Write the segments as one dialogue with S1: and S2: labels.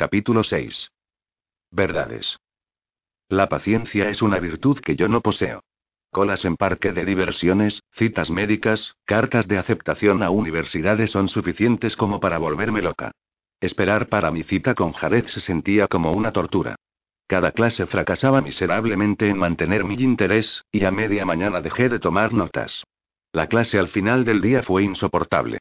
S1: Capítulo 6. Verdades. La paciencia es una virtud que yo no poseo. Colas en parque de diversiones, citas médicas, cartas de aceptación a universidades son suficientes como para volverme loca. Esperar para mi cita con Jared se sentía como una tortura. Cada clase fracasaba miserablemente en mantener mi interés, y a media mañana dejé de tomar notas. La clase al final del día fue insoportable.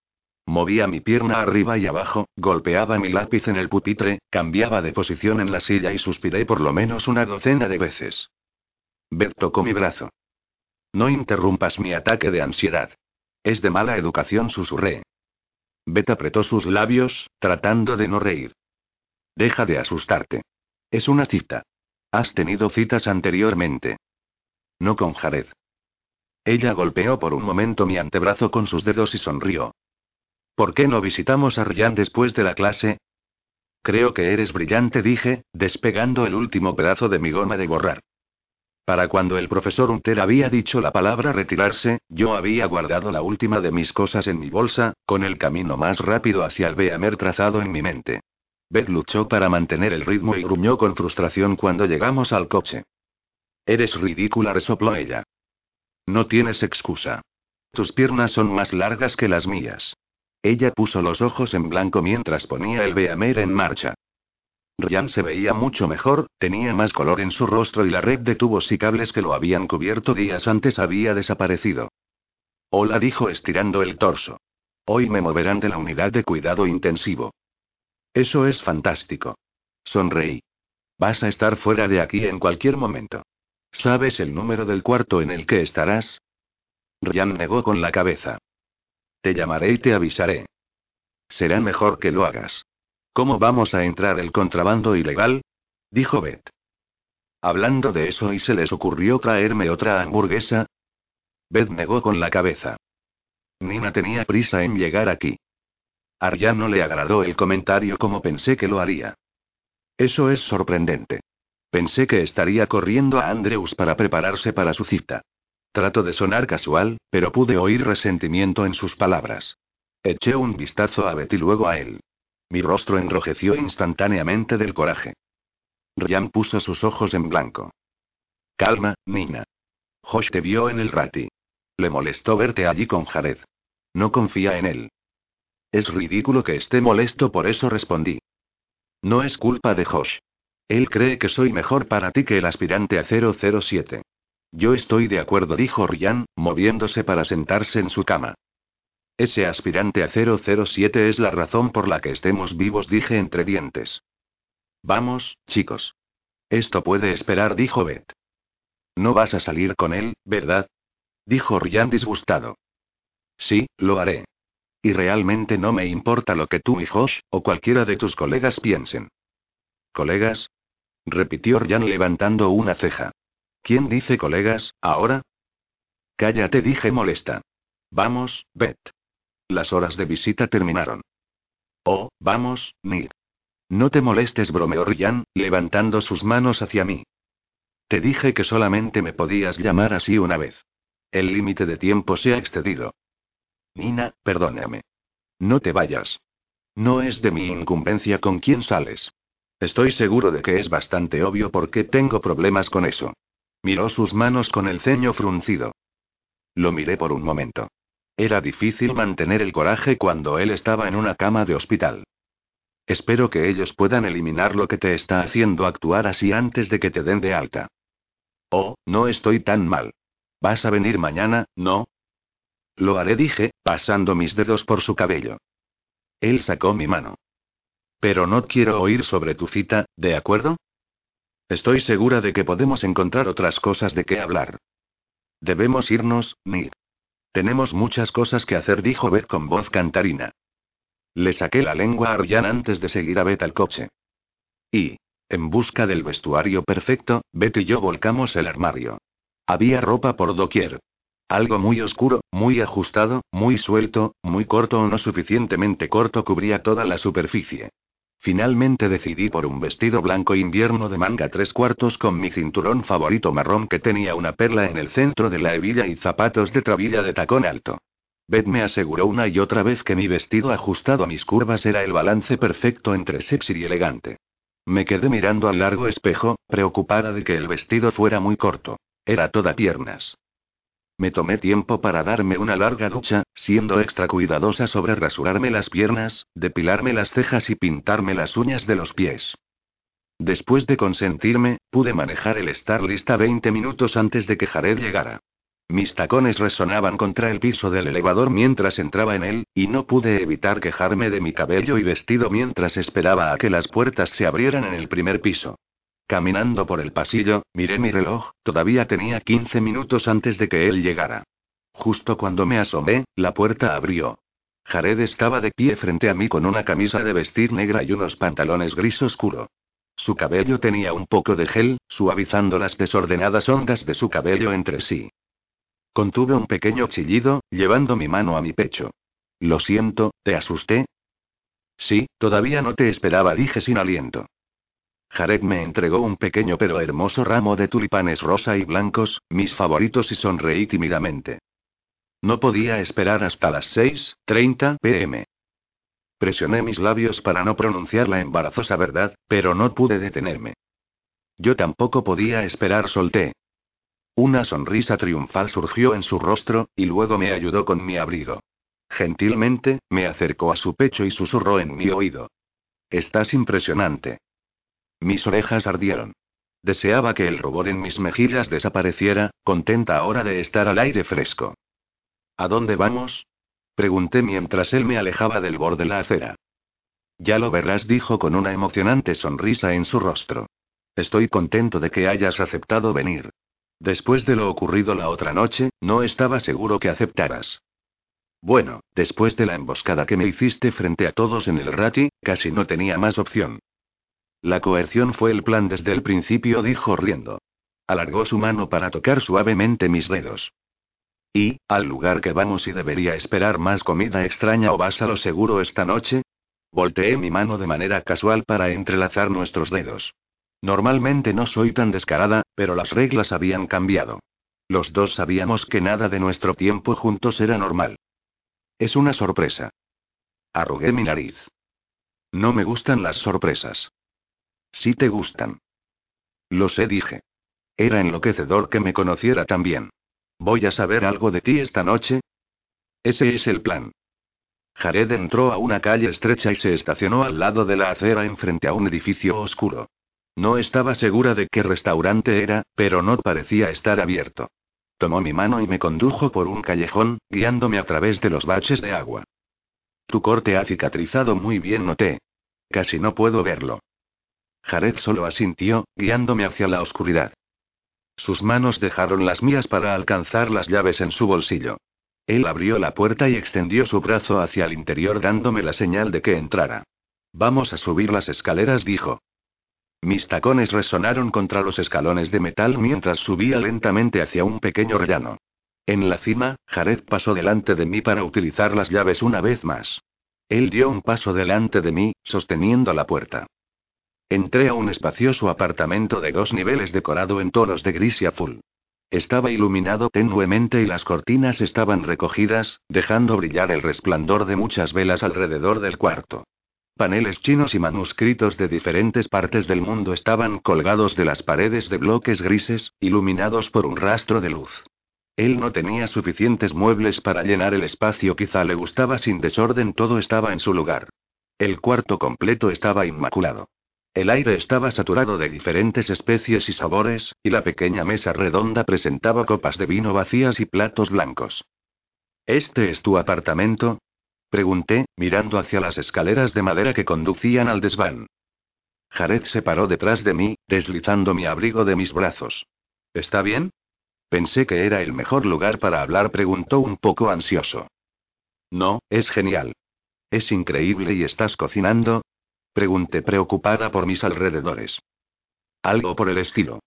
S1: Movía mi pierna arriba y abajo, golpeaba mi lápiz en el pupitre, cambiaba de posición en la silla y suspiré por lo menos una docena de veces. Beth tocó mi brazo. No interrumpas mi ataque de ansiedad. Es de mala educación, susurré. Beth apretó sus labios, tratando de no reír. Deja de asustarte. Es una cita. Has tenido citas anteriormente. No con Jared. Ella golpeó por un momento mi antebrazo con sus dedos y sonrió. ¿Por qué no visitamos a Ryan después de la clase? Creo que eres brillante, dije, despegando el último pedazo de mi goma de borrar. Para cuando el profesor Unter había dicho la palabra retirarse, yo había guardado la última de mis cosas en mi bolsa, con el camino más rápido hacia el Beamer trazado en mi mente. Beth luchó para mantener el ritmo y gruñó con frustración cuando llegamos al coche. Eres ridícula, resopló ella. No tienes excusa. Tus piernas son más largas que las mías. Ella puso los ojos en blanco mientras ponía el Beamer en marcha. Ryan se veía mucho mejor, tenía más color en su rostro y la red de tubos y cables que lo habían cubierto días antes había desaparecido. Hola, dijo estirando el torso. Hoy me moverán de la unidad de cuidado intensivo. Eso es fantástico. Sonreí. Vas a estar fuera de aquí en cualquier momento. ¿Sabes el número del cuarto en el que estarás? Ryan negó con la cabeza. Te llamaré y te avisaré. Será mejor que lo hagas. ¿Cómo vamos a entrar el contrabando ilegal? dijo Beth. Hablando de eso y se les ocurrió traerme otra hamburguesa. Beth negó con la cabeza. Nina tenía prisa en llegar aquí. Arya no le agradó el comentario como pensé que lo haría. Eso es sorprendente. Pensé que estaría corriendo a Andrews para prepararse para su cita. Trato de sonar casual, pero pude oír resentimiento en sus palabras. Eché un vistazo a Betty luego a él. Mi rostro enrojeció instantáneamente del coraje. Ryan puso sus ojos en blanco. Calma, Nina. Josh te vio en el rati. Le molestó verte allí con Jared. No confía en él. Es ridículo que esté molesto, por eso respondí. No es culpa de Josh. Él cree que soy mejor para ti que el aspirante a 007. Yo estoy de acuerdo, dijo Ryan, moviéndose para sentarse en su cama. Ese aspirante a 007 es la razón por la que estemos vivos, dije entre dientes. Vamos, chicos. Esto puede esperar, dijo Beth. No vas a salir con él, ¿verdad? Dijo Ryan disgustado. Sí, lo haré. Y realmente no me importa lo que tú y Josh, o cualquiera de tus colegas piensen. ¿Colegas? repitió Ryan levantando una ceja. ¿Quién dice colegas, ahora? Cállate, dije molesta. Vamos, Beth. Las horas de visita terminaron. Oh, vamos, Nick. No te molestes, bromeó Ryan, levantando sus manos hacia mí. Te dije que solamente me podías llamar así una vez. El límite de tiempo se ha excedido. Nina, perdóname. No te vayas. No es de mi incumbencia con quién sales. Estoy seguro de que es bastante obvio por qué tengo problemas con eso. Miró sus manos con el ceño fruncido. Lo miré por un momento. Era difícil mantener el coraje cuando él estaba en una cama de hospital. Espero que ellos puedan eliminar lo que te está haciendo actuar así antes de que te den de alta. Oh, no estoy tan mal. ¿Vas a venir mañana, no? Lo haré, dije, pasando mis dedos por su cabello. Él sacó mi mano. Pero no quiero oír sobre tu cita, ¿de acuerdo? Estoy segura de que podemos encontrar otras cosas de qué hablar. Debemos irnos, Nick. Tenemos muchas cosas que hacer, dijo Beth con voz cantarina. Le saqué la lengua a Ryan antes de seguir a Beth al coche. Y, en busca del vestuario perfecto, Beth y yo volcamos el armario. Había ropa por doquier. Algo muy oscuro, muy ajustado, muy suelto, muy corto o no suficientemente corto cubría toda la superficie. Finalmente decidí por un vestido blanco invierno de manga tres cuartos con mi cinturón favorito marrón que tenía una perla en el centro de la hebilla y zapatos de trabilla de tacón alto. Beth me aseguró una y otra vez que mi vestido ajustado a mis curvas era el balance perfecto entre sexy y elegante. Me quedé mirando al largo espejo, preocupada de que el vestido fuera muy corto. Era toda piernas. Me tomé tiempo para darme una larga ducha, siendo extra cuidadosa sobre rasurarme las piernas, depilarme las cejas y pintarme las uñas de los pies. Después de consentirme, pude manejar el estar lista 20 minutos antes de que Jared llegara. Mis tacones resonaban contra el piso del elevador mientras entraba en él, y no pude evitar quejarme de mi cabello y vestido mientras esperaba a que las puertas se abrieran en el primer piso. Caminando por el pasillo, miré mi reloj, todavía tenía 15 minutos antes de que él llegara. Justo cuando me asomé, la puerta abrió. Jared estaba de pie frente a mí con una camisa de vestir negra y unos pantalones gris oscuro. Su cabello tenía un poco de gel, suavizando las desordenadas ondas de su cabello entre sí. Contuve un pequeño chillido, llevando mi mano a mi pecho. Lo siento, ¿te asusté? Sí, todavía no te esperaba, dije sin aliento. Jared me entregó un pequeño pero hermoso ramo de tulipanes rosa y blancos, mis favoritos, y sonreí tímidamente. No podía esperar hasta las 6:30 pm. Presioné mis labios para no pronunciar la embarazosa verdad, pero no pude detenerme. Yo tampoco podía esperar, solté. Una sonrisa triunfal surgió en su rostro, y luego me ayudó con mi abrigo. Gentilmente, me acercó a su pecho y susurró en mi oído. Estás impresionante. Mis orejas ardieron. Deseaba que el rubor en mis mejillas desapareciera, contenta ahora de estar al aire fresco. ¿A dónde vamos? Pregunté mientras él me alejaba del borde de la acera. Ya lo verás, dijo con una emocionante sonrisa en su rostro. Estoy contento de que hayas aceptado venir. Después de lo ocurrido la otra noche, no estaba seguro que aceptaras. Bueno, después de la emboscada que me hiciste frente a todos en el Rati, casi no tenía más opción. La coerción fue el plan desde el principio, dijo riendo. Alargó su mano para tocar suavemente mis dedos. ¿Y, al lugar que vamos y debería esperar más comida extraña o vas a lo seguro esta noche? Volteé mi mano de manera casual para entrelazar nuestros dedos. Normalmente no soy tan descarada, pero las reglas habían cambiado. Los dos sabíamos que nada de nuestro tiempo juntos era normal. Es una sorpresa. Arrugué mi nariz. No me gustan las sorpresas. Sí te gustan. Lo sé, dije. Era enloquecedor que me conociera tan bien. ¿Voy a saber algo de ti esta noche? Ese es el plan. Jared entró a una calle estrecha y se estacionó al lado de la acera enfrente a un edificio oscuro. No estaba segura de qué restaurante era, pero no parecía estar abierto. Tomó mi mano y me condujo por un callejón, guiándome a través de los baches de agua. Tu corte ha cicatrizado muy bien, noté. Casi no puedo verlo. Jared solo asintió, guiándome hacia la oscuridad. Sus manos dejaron las mías para alcanzar las llaves en su bolsillo. Él abrió la puerta y extendió su brazo hacia el interior dándome la señal de que entrara. Vamos a subir las escaleras, dijo. Mis tacones resonaron contra los escalones de metal mientras subía lentamente hacia un pequeño rellano. En la cima, Jared pasó delante de mí para utilizar las llaves una vez más. Él dio un paso delante de mí, sosteniendo la puerta. Entré a un espacioso apartamento de dos niveles decorado en tonos de gris y azul. Estaba iluminado tenuemente y las cortinas estaban recogidas, dejando brillar el resplandor de muchas velas alrededor del cuarto. Paneles chinos y manuscritos de diferentes partes del mundo estaban colgados de las paredes de bloques grises, iluminados por un rastro de luz. Él no tenía suficientes muebles para llenar el espacio, quizá le gustaba sin desorden, todo estaba en su lugar. El cuarto completo estaba inmaculado. El aire estaba saturado de diferentes especies y sabores, y la pequeña mesa redonda presentaba copas de vino vacías y platos blancos. ¿Este es tu apartamento? Pregunté, mirando hacia las escaleras de madera que conducían al desván. Jared se paró detrás de mí, deslizando mi abrigo de mis brazos. ¿Está bien? Pensé que era el mejor lugar para hablar, preguntó un poco ansioso. No, es genial. Es increíble y estás cocinando. Pregunté preocupada por mis alrededores. Algo por el estilo.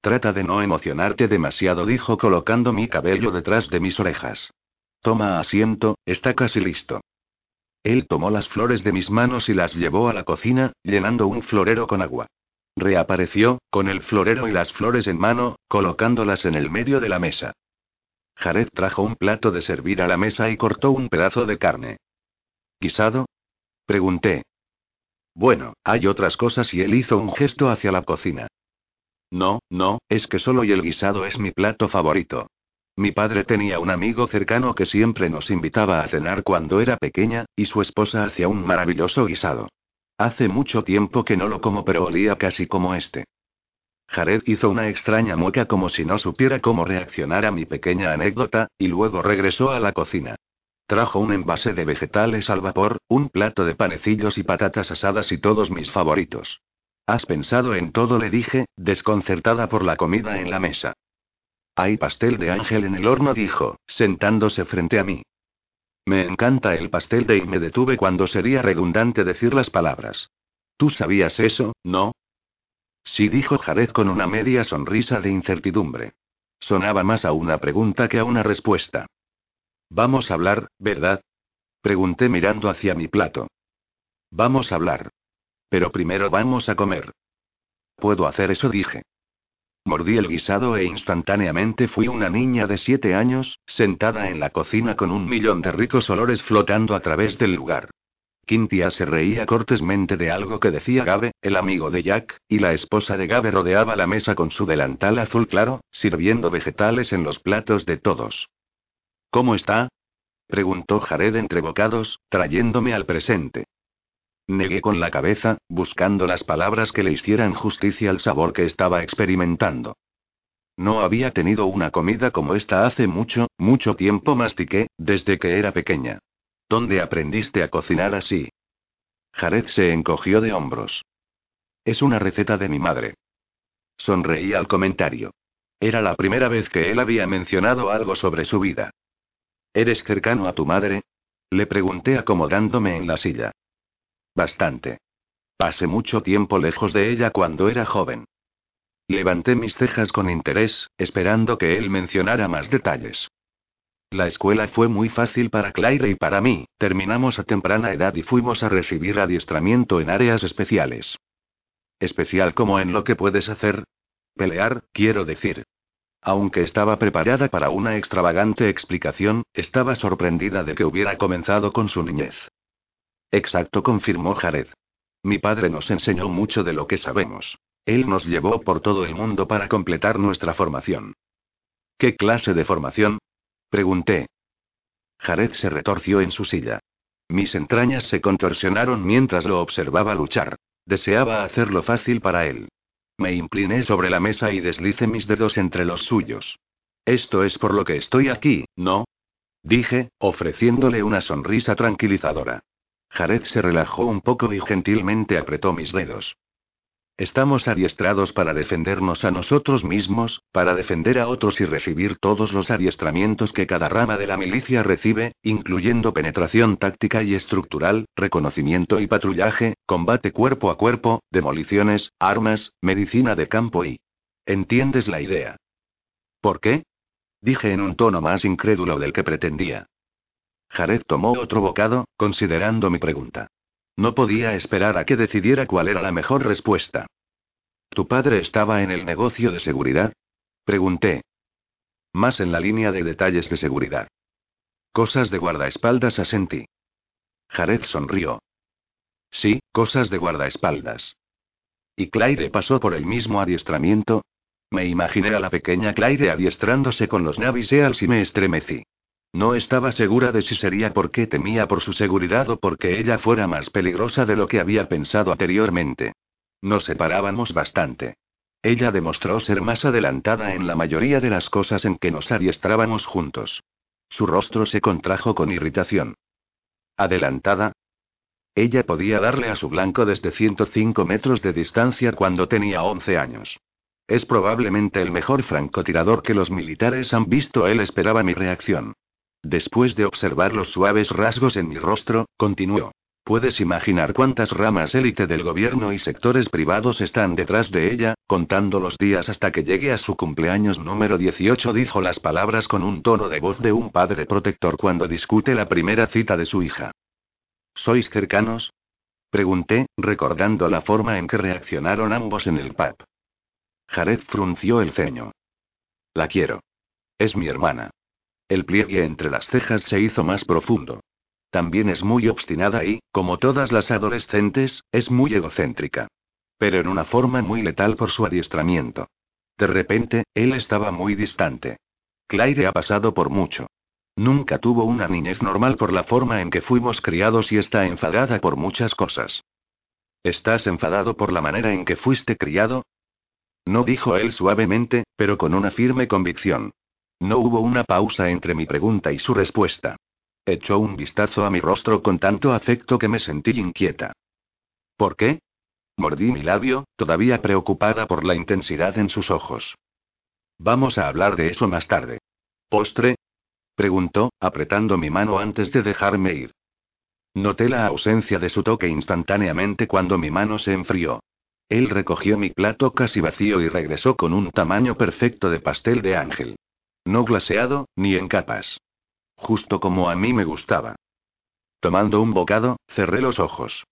S1: Trata de no emocionarte demasiado, dijo colocando mi cabello detrás de mis orejas. Toma asiento, está casi listo. Él tomó las flores de mis manos y las llevó a la cocina, llenando un florero con agua. Reapareció, con el florero y las flores en mano, colocándolas en el medio de la mesa. Jared trajo un plato de servir a la mesa y cortó un pedazo de carne. ¿Guisado? Pregunté. Bueno, hay otras cosas y él hizo un gesto hacia la cocina. No, no, es que solo y el guisado es mi plato favorito. Mi padre tenía un amigo cercano que siempre nos invitaba a cenar cuando era pequeña, y su esposa hacía un maravilloso guisado. Hace mucho tiempo que no lo como, pero olía casi como este. Jared hizo una extraña mueca como si no supiera cómo reaccionar a mi pequeña anécdota, y luego regresó a la cocina. Trajo un envase de vegetales al vapor, un plato de panecillos y patatas asadas y todos mis favoritos. ¿Has pensado en todo? le dije, desconcertada por la comida en la mesa. Hay pastel de ángel en el horno, dijo, sentándose frente a mí. Me encanta el pastel de y me detuve cuando sería redundante decir las palabras. ¿Tú sabías eso, no? Sí, dijo Jared con una media sonrisa de incertidumbre. Sonaba más a una pregunta que a una respuesta. Vamos a hablar, ¿verdad? Pregunté mirando hacia mi plato. Vamos a hablar. Pero primero vamos a comer. Puedo hacer eso, dije. Mordí el guisado e instantáneamente fui una niña de siete años, sentada en la cocina con un millón de ricos olores flotando a través del lugar. Quintia se reía cortésmente de algo que decía Gabe, el amigo de Jack, y la esposa de Gabe rodeaba la mesa con su delantal azul claro, sirviendo vegetales en los platos de todos. ¿Cómo está? preguntó Jared entre bocados, trayéndome al presente. Negué con la cabeza, buscando las palabras que le hicieran justicia al sabor que estaba experimentando. No había tenido una comida como esta hace mucho, mucho tiempo mastiqué, desde que era pequeña. ¿Dónde aprendiste a cocinar así? Jared se encogió de hombros. Es una receta de mi madre. Sonreí al comentario. Era la primera vez que él había mencionado algo sobre su vida. ¿Eres cercano a tu madre? Le pregunté acomodándome en la silla. Bastante. Pasé mucho tiempo lejos de ella cuando era joven. Levanté mis cejas con interés, esperando que él mencionara más detalles. La escuela fue muy fácil para Claire y para mí, terminamos a temprana edad y fuimos a recibir adiestramiento en áreas especiales. Especial como en lo que puedes hacer. Pelear, quiero decir. Aunque estaba preparada para una extravagante explicación, estaba sorprendida de que hubiera comenzado con su niñez. Exacto, confirmó Jared. Mi padre nos enseñó mucho de lo que sabemos. Él nos llevó por todo el mundo para completar nuestra formación. ¿Qué clase de formación? Pregunté. Jared se retorció en su silla. Mis entrañas se contorsionaron mientras lo observaba luchar. Deseaba hacerlo fácil para él. Me incliné sobre la mesa y deslicé mis dedos entre los suyos. Esto es por lo que estoy aquí, ¿no? Dije, ofreciéndole una sonrisa tranquilizadora. Jared se relajó un poco y gentilmente apretó mis dedos. Estamos adiestrados para defendernos a nosotros mismos, para defender a otros y recibir todos los adiestramientos que cada rama de la milicia recibe, incluyendo penetración táctica y estructural, reconocimiento y patrullaje, combate cuerpo a cuerpo, demoliciones, armas, medicina de campo y... ¿Entiendes la idea? ¿Por qué? Dije en un tono más incrédulo del que pretendía. Jared tomó otro bocado, considerando mi pregunta. No podía esperar a que decidiera cuál era la mejor respuesta. ¿Tu padre estaba en el negocio de seguridad? Pregunté. Más en la línea de detalles de seguridad. Cosas de guardaespaldas asentí. Jared sonrió. Sí, cosas de guardaespaldas. ¿Y Claire pasó por el mismo adiestramiento? Me imaginé a la pequeña Claire adiestrándose con los Navy Seals y me estremecí. No estaba segura de si sería porque temía por su seguridad o porque ella fuera más peligrosa de lo que había pensado anteriormente. Nos separábamos bastante. Ella demostró ser más adelantada en la mayoría de las cosas en que nos adiestrábamos juntos. Su rostro se contrajo con irritación. ¿Adelantada? Ella podía darle a su blanco desde 105 metros de distancia cuando tenía 11 años. Es probablemente el mejor francotirador que los militares han visto. Él esperaba mi reacción. Después de observar los suaves rasgos en mi rostro, continuó. Puedes imaginar cuántas ramas élite del gobierno y sectores privados están detrás de ella, contando los días hasta que llegue a su cumpleaños número 18, dijo las palabras con un tono de voz de un padre protector cuando discute la primera cita de su hija. ¿Sois cercanos? Pregunté, recordando la forma en que reaccionaron ambos en el pub. Jared frunció el ceño. La quiero. Es mi hermana. El pliegue entre las cejas se hizo más profundo. También es muy obstinada y, como todas las adolescentes, es muy egocéntrica. Pero en una forma muy letal por su adiestramiento. De repente, él estaba muy distante. Claire ha pasado por mucho. Nunca tuvo una niñez normal por la forma en que fuimos criados y está enfadada por muchas cosas. ¿Estás enfadado por la manera en que fuiste criado? No dijo él suavemente, pero con una firme convicción. No hubo una pausa entre mi pregunta y su respuesta. Echó un vistazo a mi rostro con tanto afecto que me sentí inquieta. ¿Por qué? Mordí mi labio, todavía preocupada por la intensidad en sus ojos. Vamos a hablar de eso más tarde. ¿Postre? preguntó, apretando mi mano antes de dejarme ir. Noté la ausencia de su toque instantáneamente cuando mi mano se enfrió. Él recogió mi plato casi vacío y regresó con un tamaño perfecto de pastel de ángel. No glaseado, ni en capas. Justo como a mí me gustaba. Tomando un bocado, cerré los ojos.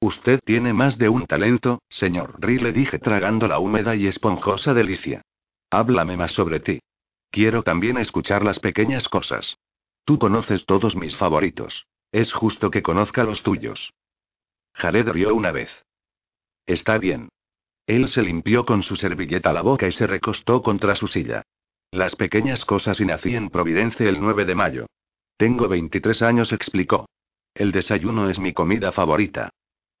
S1: Usted tiene más de un talento, señor Ri, le dije tragando la húmeda y esponjosa delicia. Háblame más sobre ti. Quiero también escuchar las pequeñas cosas. Tú conoces todos mis favoritos. Es justo que conozca los tuyos. Jared rió una vez. Está bien. Él se limpió con su servilleta la boca y se recostó contra su silla. Las pequeñas cosas y nací en Providencia el 9 de mayo. Tengo 23 años, explicó. El desayuno es mi comida favorita.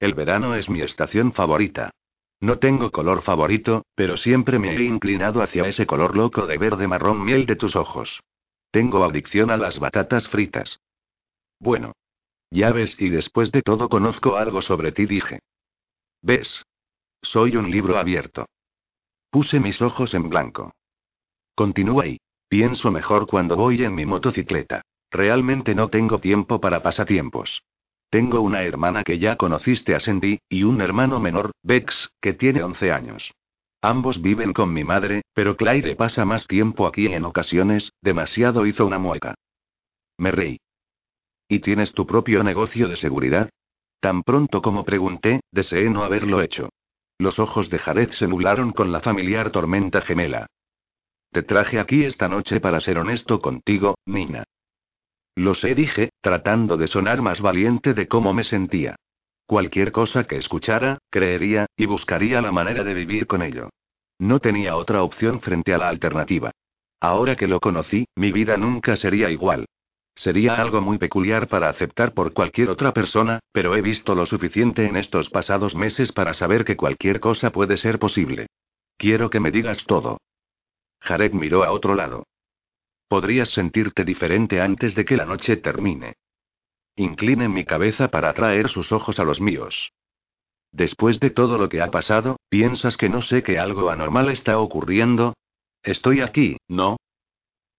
S1: El verano es mi estación favorita. No tengo color favorito, pero siempre me he inclinado hacia ese color loco de verde marrón miel de tus ojos. Tengo adicción a las batatas fritas. Bueno. Ya ves, y después de todo conozco algo sobre ti, dije. ¿Ves? Soy un libro abierto. Puse mis ojos en blanco. Continúa y. Pienso mejor cuando voy en mi motocicleta. Realmente no tengo tiempo para pasatiempos. Tengo una hermana que ya conociste a Sandy, y un hermano menor, Bex, que tiene 11 años. Ambos viven con mi madre, pero Claire pasa más tiempo aquí en ocasiones, demasiado hizo una mueca. Me reí. ¿Y tienes tu propio negocio de seguridad? Tan pronto como pregunté, deseé no haberlo hecho. Los ojos de Jared se nublaron con la familiar tormenta gemela. Te traje aquí esta noche para ser honesto contigo, Nina. Lo sé, dije, tratando de sonar más valiente de cómo me sentía. Cualquier cosa que escuchara, creería, y buscaría la manera de vivir con ello. No tenía otra opción frente a la alternativa. Ahora que lo conocí, mi vida nunca sería igual. Sería algo muy peculiar para aceptar por cualquier otra persona, pero he visto lo suficiente en estos pasados meses para saber que cualquier cosa puede ser posible. Quiero que me digas todo. Jared miró a otro lado. Podrías sentirte diferente antes de que la noche termine. Incline mi cabeza para atraer sus ojos a los míos. Después de todo lo que ha pasado, ¿piensas que no sé que algo anormal está ocurriendo? Estoy aquí, ¿no?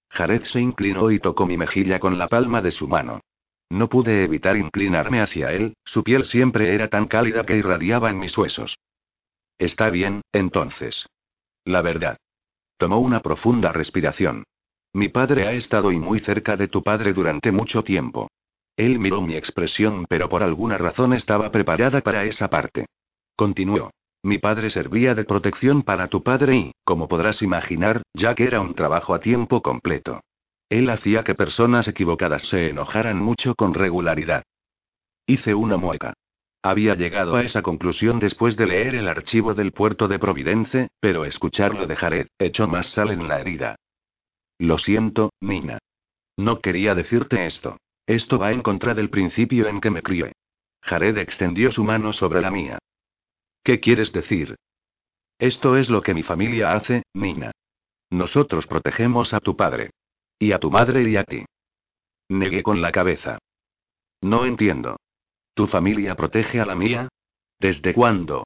S1: Jared se inclinó y tocó mi mejilla con la palma de su mano. No pude evitar inclinarme hacia él, su piel siempre era tan cálida que irradiaba en mis huesos. Está bien, entonces. La verdad. Tomó una profunda respiración. Mi padre ha estado y muy cerca de tu padre durante mucho tiempo. Él miró mi expresión, pero por alguna razón estaba preparada para esa parte. Continuó. Mi padre servía de protección para tu padre y, como podrás imaginar, ya que era un trabajo a tiempo completo. Él hacía que personas equivocadas se enojaran mucho con regularidad. Hice una mueca. Había llegado a esa conclusión después de leer el archivo del puerto de Providence, pero escucharlo de Jared echó más sal en la herida. Lo siento, Nina. No quería decirte esto. Esto va en contra del principio en que me crié. Jared extendió su mano sobre la mía. ¿Qué quieres decir? Esto es lo que mi familia hace, Nina. Nosotros protegemos a tu padre. Y a tu madre y a ti. Negué con la cabeza. No entiendo. ¿Tu familia protege a la mía? ¿Desde cuándo?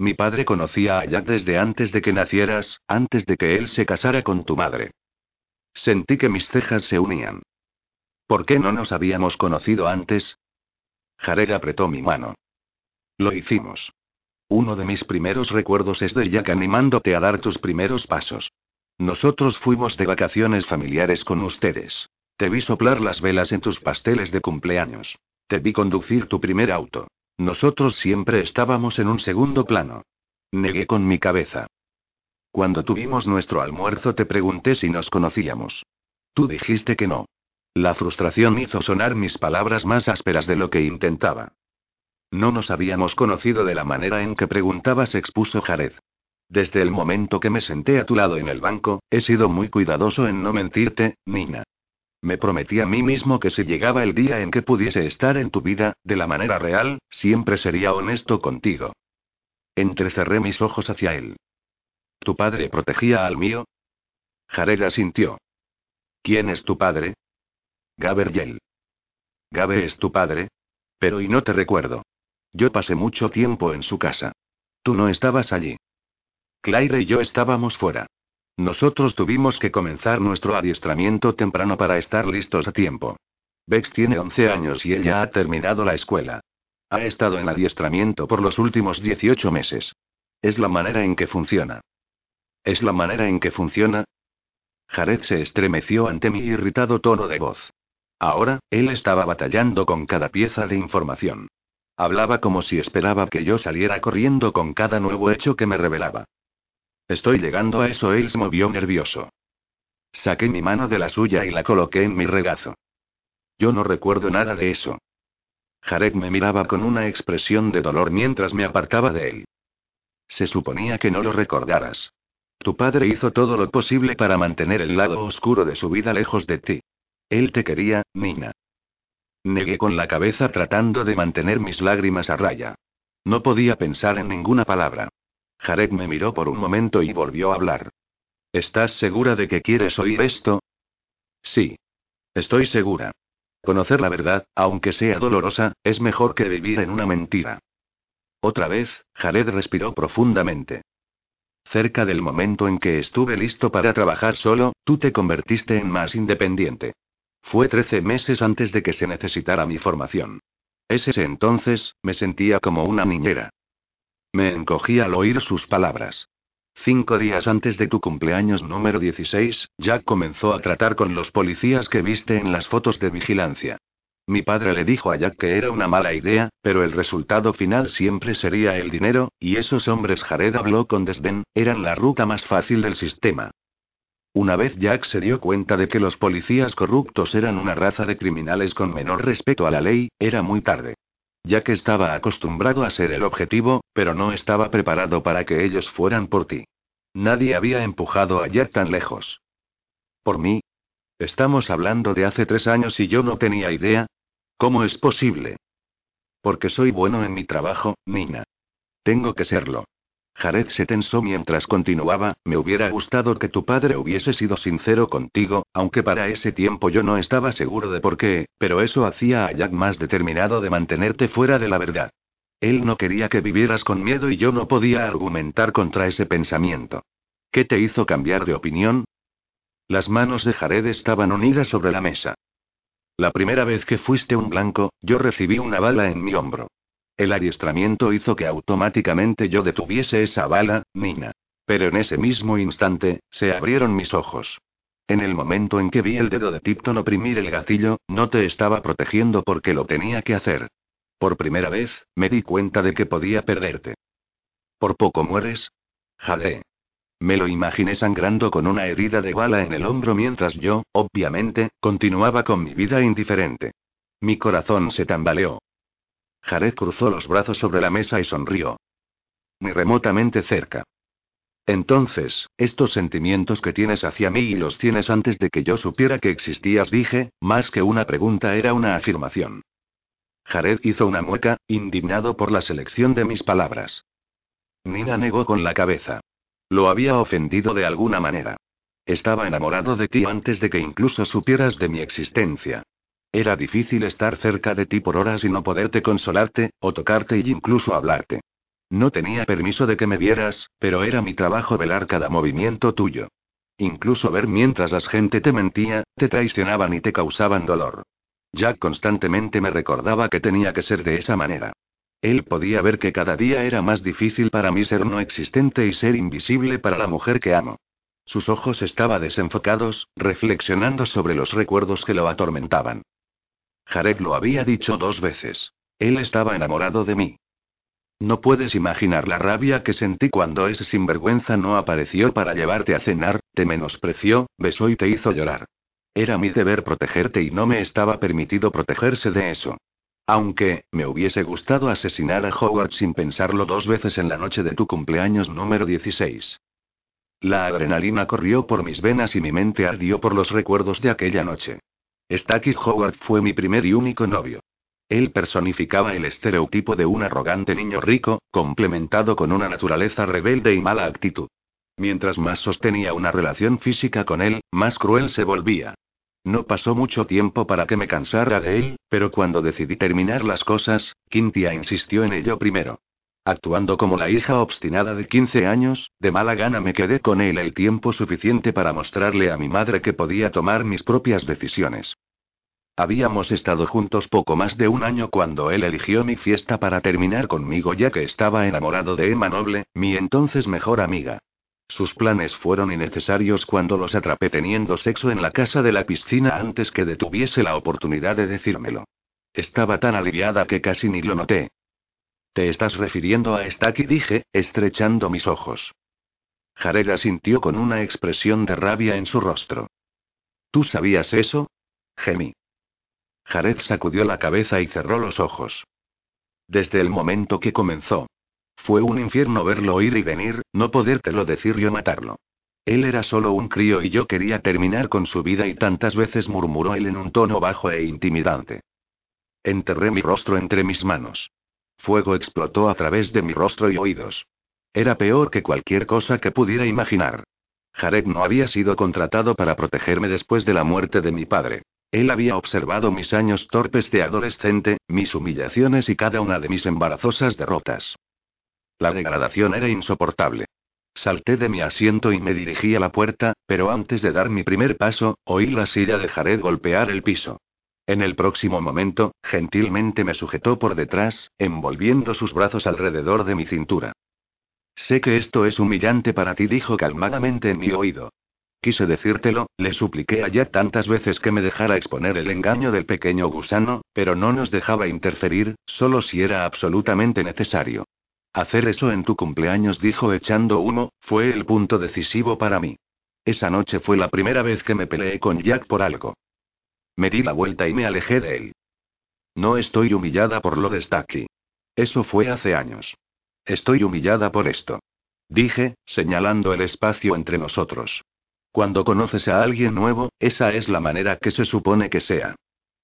S1: Mi padre conocía a Jack desde antes de que nacieras, antes de que él se casara con tu madre. Sentí que mis cejas se unían. ¿Por qué no nos habíamos conocido antes? Jared apretó mi mano. Lo hicimos. Uno de mis primeros recuerdos es de Jack animándote a dar tus primeros pasos. Nosotros fuimos de vacaciones familiares con ustedes. Te vi soplar las velas en tus pasteles de cumpleaños. Te vi conducir tu primer auto. Nosotros siempre estábamos en un segundo plano. Negué con mi cabeza. Cuando tuvimos nuestro almuerzo te pregunté si nos conocíamos. Tú dijiste que no. La frustración hizo sonar mis palabras más ásperas de lo que intentaba. No nos habíamos conocido de la manera en que preguntabas, expuso Jared. Desde el momento que me senté a tu lado en el banco, he sido muy cuidadoso en no mentirte, Nina. Me prometí a mí mismo que si llegaba el día en que pudiese estar en tu vida, de la manera real, siempre sería honesto contigo. Entrecerré mis ojos hacia él. ¿Tu padre protegía al mío? Jared asintió. ¿Quién es tu padre? Gabriel. Gabe es tu padre. Pero y no te recuerdo. Yo pasé mucho tiempo en su casa. Tú no estabas allí. Claire y yo estábamos fuera. Nosotros tuvimos que comenzar nuestro adiestramiento temprano para estar listos a tiempo. Bex tiene 11 años y ella ha terminado la escuela. Ha estado en adiestramiento por los últimos 18 meses. Es la manera en que funciona. ¿Es la manera en que funciona? Jared se estremeció ante mi irritado tono de voz. Ahora, él estaba batallando con cada pieza de información. Hablaba como si esperaba que yo saliera corriendo con cada nuevo hecho que me revelaba. Estoy llegando a eso, él se movió nervioso. Saqué mi mano de la suya y la coloqué en mi regazo. Yo no recuerdo nada de eso. Jared me miraba con una expresión de dolor mientras me apartaba de él. Se suponía que no lo recordaras. Tu padre hizo todo lo posible para mantener el lado oscuro de su vida lejos de ti. Él te quería, Nina. Negué con la cabeza tratando de mantener mis lágrimas a raya. No podía pensar en ninguna palabra. Jared me miró por un momento y volvió a hablar. ¿Estás segura de que quieres oír esto? Sí. Estoy segura. Conocer la verdad, aunque sea dolorosa, es mejor que vivir en una mentira. Otra vez, Jared respiró profundamente. Cerca del momento en que estuve listo para trabajar solo, tú te convertiste en más independiente. Fue trece meses antes de que se necesitara mi formación. Ese entonces, me sentía como una niñera. Me encogí al oír sus palabras. Cinco días antes de tu cumpleaños número 16, Jack comenzó a tratar con los policías que viste en las fotos de vigilancia. Mi padre le dijo a Jack que era una mala idea, pero el resultado final siempre sería el dinero, y esos hombres Jared habló con desdén, eran la ruta más fácil del sistema. Una vez Jack se dio cuenta de que los policías corruptos eran una raza de criminales con menor respeto a la ley, era muy tarde. Jack estaba acostumbrado a ser el objetivo, pero no estaba preparado para que ellos fueran por ti. Nadie había empujado a Jack tan lejos. ¿Por mí? Estamos hablando de hace tres años y yo no tenía idea. ¿Cómo es posible? Porque soy bueno en mi trabajo, Nina. Tengo que serlo. Jared se tensó mientras continuaba, me hubiera gustado que tu padre hubiese sido sincero contigo, aunque para ese tiempo yo no estaba seguro de por qué, pero eso hacía a Jack más determinado de mantenerte fuera de la verdad. Él no quería que vivieras con miedo y yo no podía argumentar contra ese pensamiento. ¿Qué te hizo cambiar de opinión? Las manos de Jared estaban unidas sobre la mesa. La primera vez que fuiste un blanco, yo recibí una bala en mi hombro. El adiestramiento hizo que automáticamente yo detuviese esa bala, Nina. Pero en ese mismo instante, se abrieron mis ojos. En el momento en que vi el dedo de Tipton oprimir el gatillo, no te estaba protegiendo porque lo tenía que hacer. Por primera vez, me di cuenta de que podía perderte. ¿Por poco mueres? Jade. Me lo imaginé sangrando con una herida de bala en el hombro mientras yo, obviamente, continuaba con mi vida indiferente. Mi corazón se tambaleó. Jared cruzó los brazos sobre la mesa y sonrió. Ni remotamente cerca. Entonces, estos sentimientos que tienes hacia mí y los tienes antes de que yo supiera que existías, dije, más que una pregunta era una afirmación. Jared hizo una mueca, indignado por la selección de mis palabras. Nina negó con la cabeza. Lo había ofendido de alguna manera. Estaba enamorado de ti antes de que incluso supieras de mi existencia. Era difícil estar cerca de ti por horas y no poderte consolarte, o tocarte y incluso hablarte. No tenía permiso de que me vieras, pero era mi trabajo velar cada movimiento tuyo. Incluso ver mientras la gente te mentía, te traicionaban y te causaban dolor. Jack constantemente me recordaba que tenía que ser de esa manera. Él podía ver que cada día era más difícil para mí ser no existente y ser invisible para la mujer que amo. Sus ojos estaban desenfocados, reflexionando sobre los recuerdos que lo atormentaban. Jared lo había dicho dos veces. Él estaba enamorado de mí. No puedes imaginar la rabia que sentí cuando ese sinvergüenza no apareció para llevarte a cenar, te menospreció, besó y te hizo llorar. Era mi deber protegerte y no me estaba permitido protegerse de eso. Aunque, me hubiese gustado asesinar a Howard sin pensarlo dos veces en la noche de tu cumpleaños número 16. La adrenalina corrió por mis venas y mi mente ardió por los recuerdos de aquella noche. Stacky Howard fue mi primer y único novio. Él personificaba el estereotipo de un arrogante niño rico, complementado con una naturaleza rebelde y mala actitud. Mientras más sostenía una relación física con él, más cruel se volvía. No pasó mucho tiempo para que me cansara de él, pero cuando decidí terminar las cosas, Quintia insistió en ello primero. Actuando como la hija obstinada de 15 años, de mala gana me quedé con él el tiempo suficiente para mostrarle a mi madre que podía tomar mis propias decisiones. Habíamos estado juntos poco más de un año cuando él eligió mi fiesta para terminar conmigo ya que estaba enamorado de Emma Noble, mi entonces mejor amiga. Sus planes fueron innecesarios cuando los atrapé teniendo sexo en la casa de la piscina antes que detuviese la oportunidad de decírmelo. Estaba tan aliviada que casi ni lo noté. ¿Te estás refiriendo a Stacky? dije, estrechando mis ojos. Jared sintió con una expresión de rabia en su rostro. ¿Tú sabías eso? Gemí. Jared sacudió la cabeza y cerró los ojos. Desde el momento que comenzó, fue un infierno verlo ir y venir, no podértelo decir yo matarlo. Él era solo un crío y yo quería terminar con su vida y tantas veces murmuró él en un tono bajo e intimidante. Enterré mi rostro entre mis manos. Fuego explotó a través de mi rostro y oídos. Era peor que cualquier cosa que pudiera imaginar. Jared no había sido contratado para protegerme después de la muerte de mi padre. Él había observado mis años torpes de adolescente, mis humillaciones y cada una de mis embarazosas derrotas. La degradación era insoportable. Salté de mi asiento y me dirigí a la puerta, pero antes de dar mi primer paso, oí la silla de Jared golpear el piso. En el próximo momento, gentilmente me sujetó por detrás, envolviendo sus brazos alrededor de mi cintura. Sé que esto es humillante para ti, dijo calmadamente en mi oído. Quise decírtelo, le supliqué a Jack tantas veces que me dejara exponer el engaño del pequeño gusano, pero no nos dejaba interferir, solo si era absolutamente necesario. Hacer eso en tu cumpleaños, dijo echando humo, fue el punto decisivo para mí. Esa noche fue la primera vez que me peleé con Jack por algo. Me di la vuelta y me alejé de él. No estoy humillada por lo de Stacky. Eso fue hace años. Estoy humillada por esto. Dije, señalando el espacio entre nosotros. Cuando conoces a alguien nuevo, esa es la manera que se supone que sea.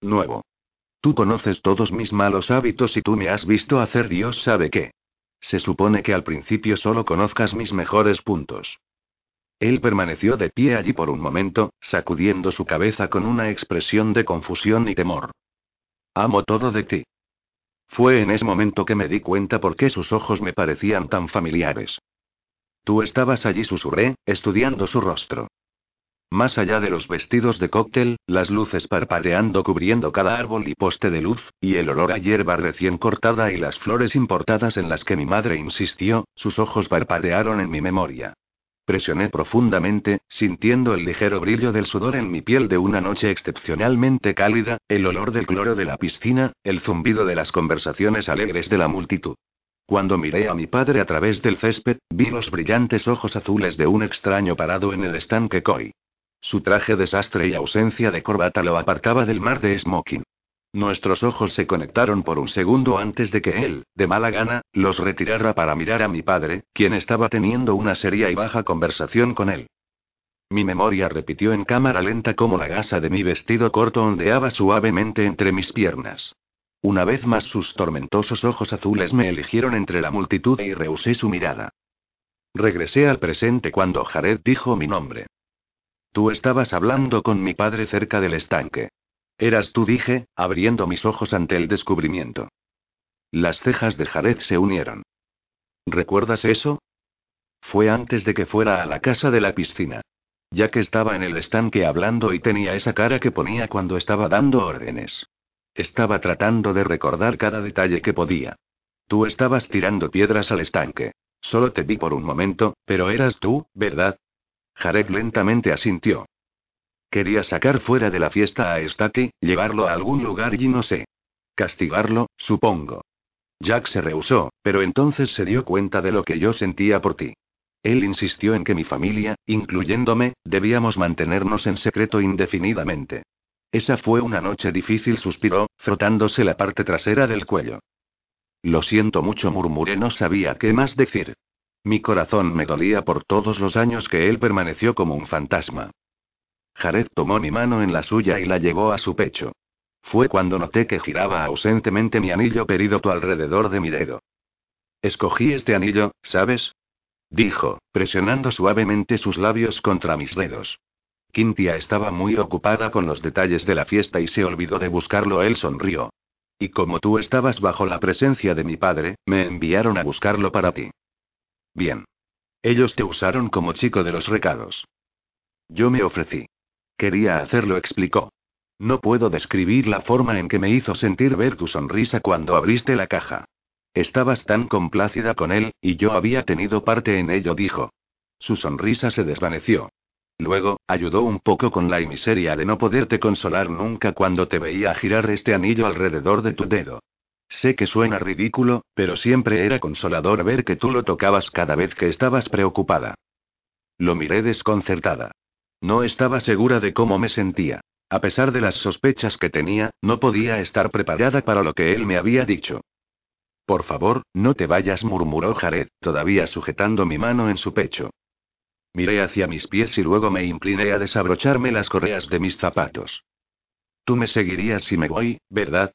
S1: Nuevo. Tú conoces todos mis malos hábitos y tú me has visto hacer Dios sabe qué. Se supone que al principio solo conozcas mis mejores puntos. Él permaneció de pie allí por un momento, sacudiendo su cabeza con una expresión de confusión y temor. Amo todo de ti. Fue en ese momento que me di cuenta por qué sus ojos me parecían tan familiares. Tú estabas allí, susurré, estudiando su rostro. Más allá de los vestidos de cóctel, las luces parpadeando cubriendo cada árbol y poste de luz, y el olor a hierba recién cortada y las flores importadas en las que mi madre insistió, sus ojos parpadearon en mi memoria. Presioné profundamente, sintiendo el ligero brillo del sudor en mi piel de una noche excepcionalmente cálida, el olor del cloro de la piscina, el zumbido de las conversaciones alegres de la multitud. Cuando miré a mi padre a través del césped, vi los brillantes ojos azules de un extraño parado en el estanque Koi. Su traje desastre y ausencia de corbata lo apartaba del mar de smoking. Nuestros ojos se conectaron por un segundo antes de que él, de mala gana, los retirara para mirar a mi padre, quien estaba teniendo una seria y baja conversación con él. Mi memoria repitió en cámara lenta cómo la gasa de mi vestido corto ondeaba suavemente entre mis piernas. Una vez más sus tormentosos ojos azules me eligieron entre la multitud y rehusé su mirada. Regresé al presente cuando Jared dijo mi nombre. Tú estabas hablando con mi padre cerca del estanque. Eras tú, dije, abriendo mis ojos ante el descubrimiento. Las cejas de Jared se unieron. ¿Recuerdas eso? Fue antes de que fuera a la casa de la piscina. Ya que estaba en el estanque hablando y tenía esa cara que ponía cuando estaba dando órdenes. Estaba tratando de recordar cada detalle que podía. Tú estabas tirando piedras al estanque. Solo te vi por un momento, pero eras tú, ¿verdad? Jared lentamente asintió. Quería sacar fuera de la fiesta a Stacky, llevarlo a algún lugar y no sé. Castigarlo, supongo. Jack se rehusó, pero entonces se dio cuenta de lo que yo sentía por ti. Él insistió en que mi familia, incluyéndome, debíamos mantenernos en secreto indefinidamente. Esa fue una noche difícil, suspiró, frotándose la parte trasera del cuello. Lo siento mucho, murmuré, no sabía qué más decir. Mi corazón me dolía por todos los años que él permaneció como un fantasma. Jared tomó mi mano en la suya y la llevó a su pecho. Fue cuando noté que giraba ausentemente mi anillo perídoto alrededor de mi dedo. Escogí este anillo, ¿sabes? Dijo, presionando suavemente sus labios contra mis dedos. Quintia estaba muy ocupada con los detalles de la fiesta y se olvidó de buscarlo. Él sonrió. Y como tú estabas bajo la presencia de mi padre, me enviaron a buscarlo para ti. Bien. Ellos te usaron como chico de los recados. Yo me ofrecí. Quería hacerlo, explicó. No puedo describir la forma en que me hizo sentir ver tu sonrisa cuando abriste la caja. Estabas tan complacida con él, y yo había tenido parte en ello, dijo. Su sonrisa se desvaneció. Luego, ayudó un poco con la miseria de no poderte consolar nunca cuando te veía girar este anillo alrededor de tu dedo. Sé que suena ridículo, pero siempre era consolador ver que tú lo tocabas cada vez que estabas preocupada. Lo miré desconcertada. No estaba segura de cómo me sentía. A pesar de las sospechas que tenía, no podía estar preparada para lo que él me había dicho. Por favor, no te vayas, murmuró Jared, todavía sujetando mi mano en su pecho. Miré hacia mis pies y luego me incliné a desabrocharme las correas de mis zapatos. Tú me seguirías si me voy, ¿verdad?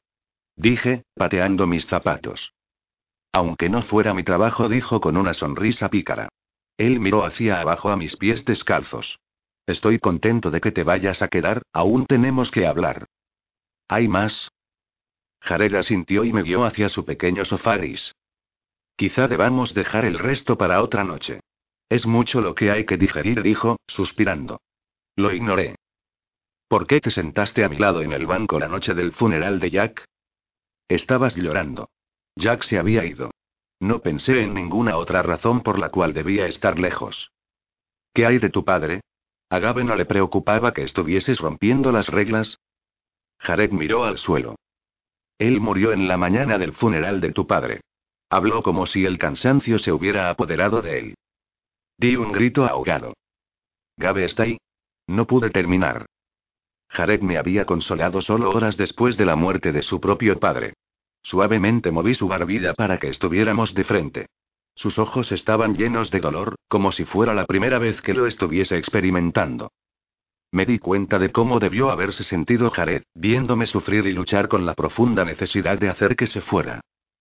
S1: Dije, pateando mis zapatos. Aunque no fuera mi trabajo, dijo con una sonrisa pícara. Él miró hacia abajo a mis pies descalzos. Estoy contento de que te vayas a quedar, aún tenemos que hablar. ¿Hay más? Jared asintió y me guió hacia su pequeño sofá gris. Quizá debamos dejar el resto para otra noche. Es mucho lo que hay que digerir, dijo, suspirando. Lo ignoré. ¿Por qué te sentaste a mi lado en el banco la noche del funeral de Jack? Estabas llorando. Jack se había ido. No pensé en ninguna otra razón por la cual debía estar lejos. ¿Qué hay de tu padre? ¿A Gabe no le preocupaba que estuvieses rompiendo las reglas? Jared miró al suelo. Él murió en la mañana del funeral de tu padre. Habló como si el cansancio se hubiera apoderado de él. Di un grito ahogado. ¿Gabe está ahí? No pude terminar. Jared me había consolado solo horas después de la muerte de su propio padre. Suavemente moví su barbilla para que estuviéramos de frente. Sus ojos estaban llenos de dolor, como si fuera la primera vez que lo estuviese experimentando. Me di cuenta de cómo debió haberse sentido Jared, viéndome sufrir y luchar con la profunda necesidad de hacer que se fuera.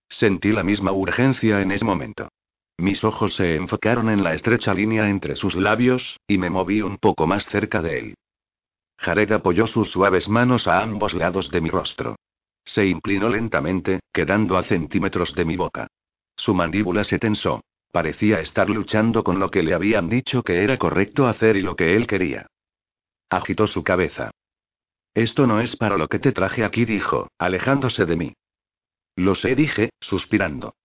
S1: Sentí la misma urgencia en ese momento. Mis ojos se enfocaron en la estrecha línea entre sus labios, y me moví un poco más cerca de él. Jared apoyó sus suaves manos a ambos lados de mi rostro. Se inclinó lentamente, quedando a centímetros de mi boca. Su mandíbula se tensó. Parecía estar luchando con lo que le habían dicho que era correcto hacer y lo que él quería. Agitó su cabeza. Esto no es para lo que te traje aquí, dijo, alejándose de mí. Lo sé, dije, suspirando.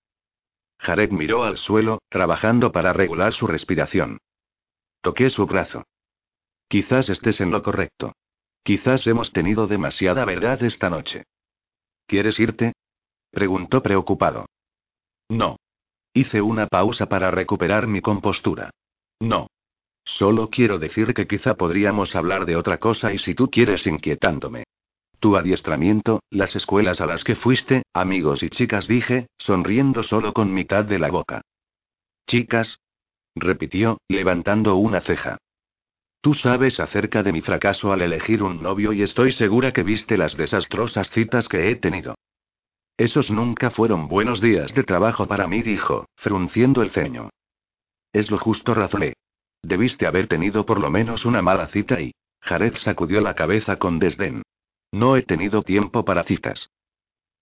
S1: Jared miró al suelo, trabajando para regular su respiración. Toqué su brazo. Quizás estés en lo correcto. Quizás hemos tenido demasiada verdad esta noche. ¿Quieres irte? preguntó preocupado. No. Hice una pausa para recuperar mi compostura. No. Solo quiero decir que quizá podríamos hablar de otra cosa y si tú quieres inquietándome. Tu adiestramiento, las escuelas a las que fuiste, amigos y chicas dije, sonriendo solo con mitad de la boca. Chicas, repitió, levantando una ceja. Tú sabes acerca de mi fracaso al elegir un novio y estoy segura que viste las desastrosas citas que he tenido. Esos nunca fueron buenos días de trabajo para mí, dijo, frunciendo el ceño. Es lo justo, razoné. Debiste haber tenido por lo menos una mala cita y... Jared sacudió la cabeza con desdén. No he tenido tiempo para citas.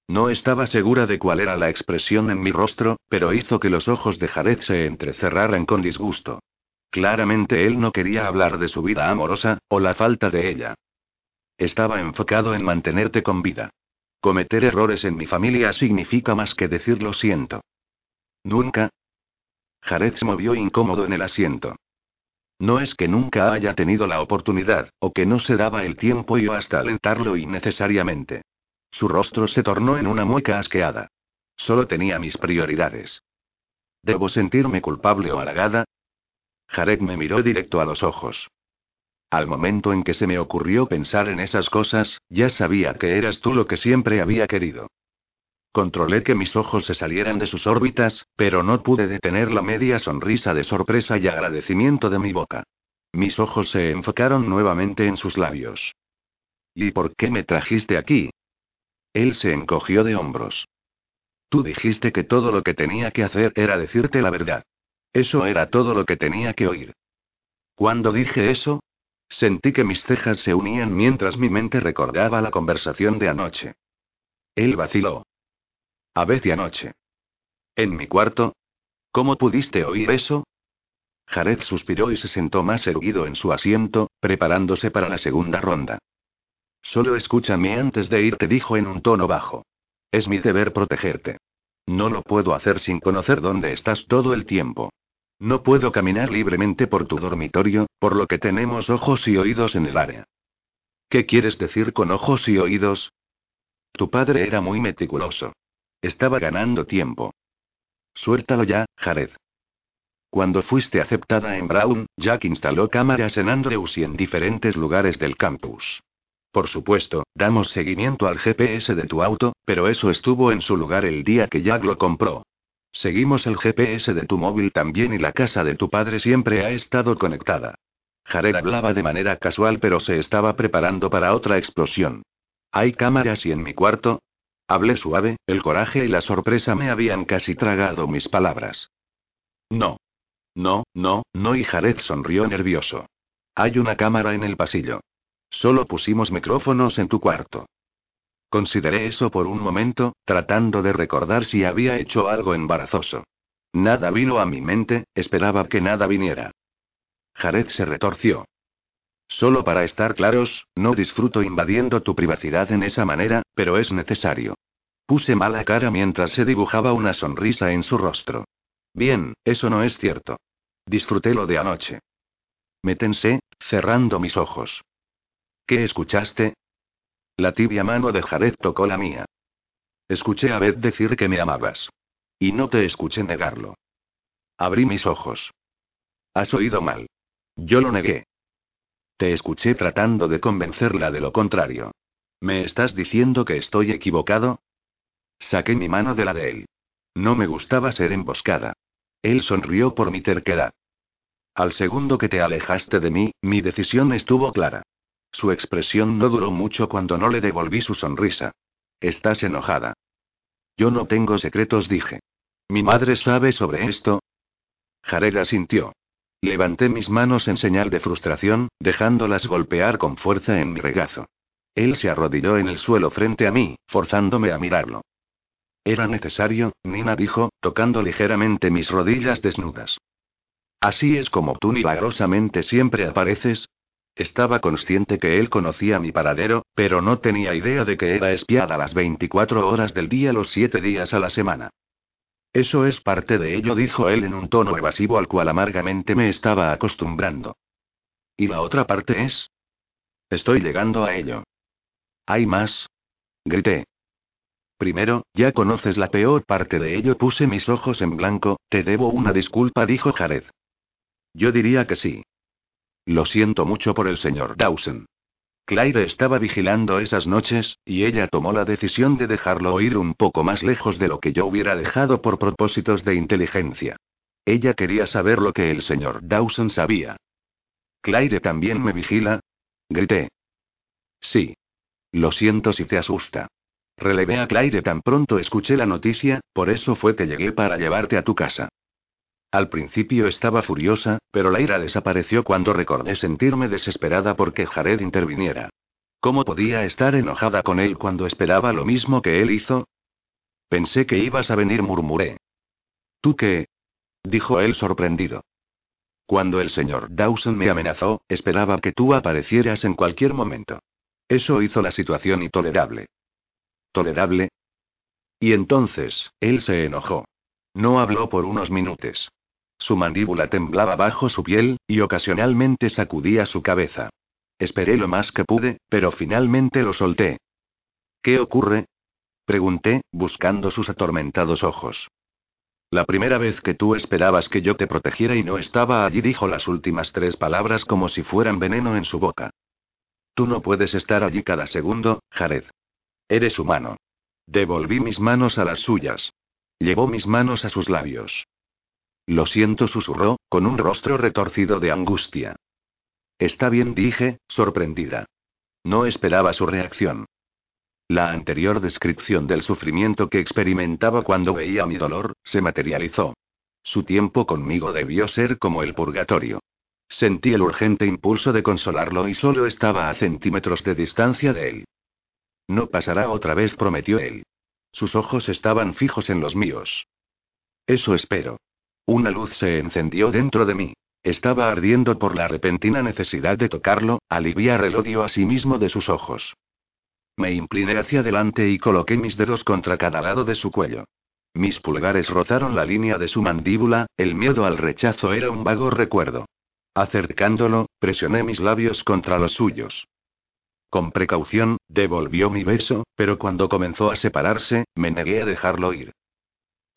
S1: No estaba segura de cuál era la expresión en mi rostro, pero hizo que los ojos de Jared se entrecerraran con disgusto. Claramente él no quería hablar de su vida amorosa, o la falta de ella. Estaba enfocado en mantenerte con vida. Cometer errores en mi familia significa más que decir lo siento. Nunca. Jared se movió incómodo en el asiento. No es que nunca haya tenido la oportunidad, o que no se daba el tiempo yo hasta alentarlo innecesariamente. Su rostro se tornó en una mueca asqueada. Solo tenía mis prioridades. ¿Debo sentirme culpable o halagada? Jared me miró directo a los ojos. Al momento en que se me ocurrió pensar en esas cosas, ya sabía que eras tú lo que siempre había querido. Controlé que mis ojos se salieran de sus órbitas, pero no pude detener la media sonrisa de sorpresa y agradecimiento de mi boca. Mis ojos se enfocaron nuevamente en sus labios. ¿Y por qué me trajiste aquí? Él se encogió de hombros. Tú dijiste que todo lo que tenía que hacer era decirte la verdad. Eso era todo lo que tenía que oír. Cuando dije eso, sentí que mis cejas se unían mientras mi mente recordaba la conversación de anoche. Él vaciló. A de anoche. ¿En mi cuarto? ¿Cómo pudiste oír eso? Jared suspiró y se sentó más erguido en su asiento, preparándose para la segunda ronda. Solo escúchame antes de irte, dijo en un tono bajo. Es mi deber protegerte. No lo puedo hacer sin conocer dónde estás todo el tiempo. No puedo caminar libremente por tu dormitorio, por lo que tenemos ojos y oídos en el área. ¿Qué quieres decir con ojos y oídos? Tu padre era muy meticuloso. Estaba ganando tiempo. Suéltalo ya, Jared. Cuando fuiste aceptada en Brown, Jack instaló cámaras en Andrews y en diferentes lugares del campus. Por supuesto, damos seguimiento al GPS de tu auto, pero eso estuvo en su lugar el día que Jack lo compró. Seguimos el GPS de tu móvil también y la casa de tu padre siempre ha estado conectada. Jared hablaba de manera casual pero se estaba preparando para otra explosión. ¿Hay cámaras y en mi cuarto? Hablé suave, el coraje y la sorpresa me habían casi tragado mis palabras. No. No, no, no y Jared sonrió nervioso. Hay una cámara en el pasillo. Solo pusimos micrófonos en tu cuarto. Consideré eso por un momento, tratando de recordar si había hecho algo embarazoso. Nada vino a mi mente, esperaba que nada viniera. Jared se retorció. Solo para estar claros, no disfruto invadiendo tu privacidad en esa manera, pero es necesario. Puse mala cara mientras se dibujaba una sonrisa en su rostro. Bien, eso no es cierto. Disfruté lo de anoche. Me tensé, cerrando mis ojos. ¿Qué escuchaste? La tibia mano de Jared tocó la mía. Escuché a Beth decir que me amabas. Y no te escuché negarlo. Abrí mis ojos. Has oído mal. Yo lo negué. Te escuché tratando de convencerla de lo contrario. ¿Me estás diciendo que estoy equivocado? Saqué mi mano de la de él. No me gustaba ser emboscada. Él sonrió por mi terquedad. Al segundo que te alejaste de mí, mi decisión estuvo clara. Su expresión no duró mucho cuando no le devolví su sonrisa. Estás enojada. Yo no tengo secretos, dije. ¿Mi madre sabe sobre esto? Jared asintió. Levanté mis manos en señal de frustración, dejándolas golpear con fuerza en mi regazo. Él se arrodilló en el suelo frente a mí, forzándome a mirarlo. Era necesario, Nina dijo, tocando ligeramente mis rodillas desnudas. Así es como tú milagrosamente siempre apareces. Estaba consciente que él conocía mi paradero, pero no tenía idea de que era espiada las 24 horas del día los 7 días a la semana. Eso es parte de ello, dijo él en un tono evasivo al cual amargamente me estaba acostumbrando. ¿Y la otra parte es? Estoy llegando a ello. ¿Hay más? Grité. Primero, ya conoces la peor parte de ello, puse mis ojos en blanco, te debo una disculpa, dijo Jared. Yo diría que sí. Lo siento mucho por el señor Dawson. Claire estaba vigilando esas noches, y ella tomó la decisión de dejarlo oír un poco más lejos de lo que yo hubiera dejado por propósitos de inteligencia. Ella quería saber lo que el señor Dawson sabía. ¿Claire también me vigila? Grité. Sí. Lo siento si te asusta. Relevé a Claire tan pronto escuché la noticia, por eso fue que llegué para llevarte a tu casa. Al principio estaba furiosa, pero la ira desapareció cuando recordé sentirme desesperada porque Jared interviniera. ¿Cómo podía estar enojada con él cuando esperaba lo mismo que él hizo? Pensé que ibas a venir, murmuré. ¿Tú qué? dijo él sorprendido. Cuando el señor Dawson me amenazó, esperaba que tú aparecieras en cualquier momento. Eso hizo la situación intolerable. ¿Tolerable? Y entonces, él se enojó. No habló por unos minutos. Su mandíbula temblaba bajo su piel, y ocasionalmente sacudía su cabeza. Esperé lo más que pude, pero finalmente lo solté. ¿Qué ocurre? Pregunté, buscando sus atormentados ojos. La primera vez que tú esperabas que yo te protegiera y no estaba allí, dijo las últimas tres palabras como si fueran veneno en su boca. Tú no puedes estar allí cada segundo, Jared. Eres humano. Devolví mis manos a las suyas. Llevó mis manos a sus labios. Lo siento, susurró, con un rostro retorcido de angustia. Está bien, dije, sorprendida. No esperaba su reacción. La anterior descripción del sufrimiento que experimentaba cuando veía mi dolor, se materializó. Su tiempo conmigo debió ser como el purgatorio. Sentí el urgente impulso de consolarlo y solo estaba a centímetros de distancia de él. No pasará otra vez, prometió él. Sus ojos estaban fijos en los míos. Eso espero. Una luz se encendió dentro de mí. Estaba ardiendo por la repentina necesidad de tocarlo, aliviar el odio a sí mismo de sus ojos. Me incliné hacia adelante y coloqué mis dedos contra cada lado de su cuello. Mis pulgares rozaron la línea de su mandíbula, el miedo al rechazo era un vago recuerdo. Acercándolo, presioné mis labios contra los suyos. Con precaución, devolvió mi beso, pero cuando comenzó a separarse, me negué a dejarlo ir.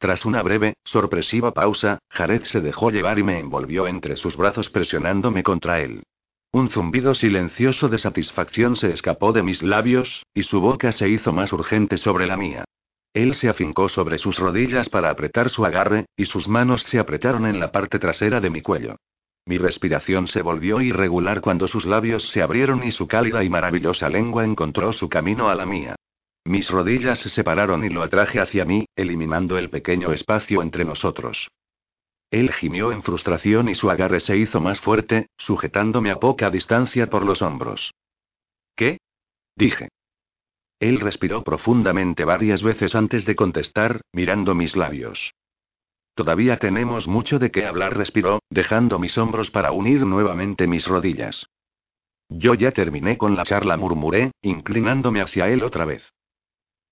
S1: Tras una breve, sorpresiva pausa, Jared se dejó llevar y me envolvió entre sus brazos presionándome contra él. Un zumbido silencioso de satisfacción se escapó de mis labios, y su boca se hizo más urgente sobre la mía. Él se afincó sobre sus rodillas para apretar su agarre, y sus manos se apretaron en la parte trasera de mi cuello. Mi respiración se volvió irregular cuando sus labios se abrieron y su cálida y maravillosa lengua encontró su camino a la mía. Mis rodillas se separaron y lo atraje hacia mí, eliminando el pequeño espacio entre nosotros. Él gimió en frustración y su agarre se hizo más fuerte, sujetándome a poca distancia por los hombros. ¿Qué? dije. Él respiró profundamente varias veces antes de contestar, mirando mis labios. Todavía tenemos mucho de qué hablar, respiró, dejando mis hombros para unir nuevamente mis rodillas. Yo ya terminé con la charla, murmuré, inclinándome hacia él otra vez.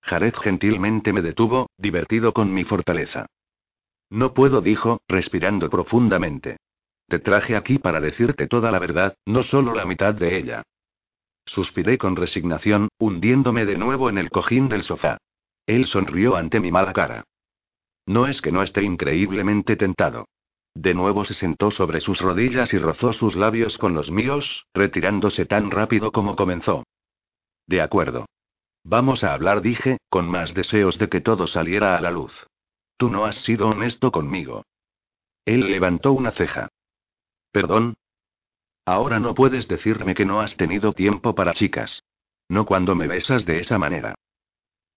S1: Jared gentilmente me detuvo, divertido con mi fortaleza. No puedo, dijo, respirando profundamente. Te traje aquí para decirte toda la verdad, no solo la mitad de ella. Suspiré con resignación, hundiéndome de nuevo en el cojín del sofá. Él sonrió ante mi mala cara. No es que no esté increíblemente tentado. De nuevo se sentó sobre sus rodillas y rozó sus labios con los míos, retirándose tan rápido como comenzó. De acuerdo. Vamos a hablar, dije, con más deseos de que todo saliera a la luz. Tú no has sido honesto conmigo. Él levantó una ceja. ¿Perdón? Ahora no puedes decirme que no has tenido tiempo para chicas. No cuando me besas de esa manera.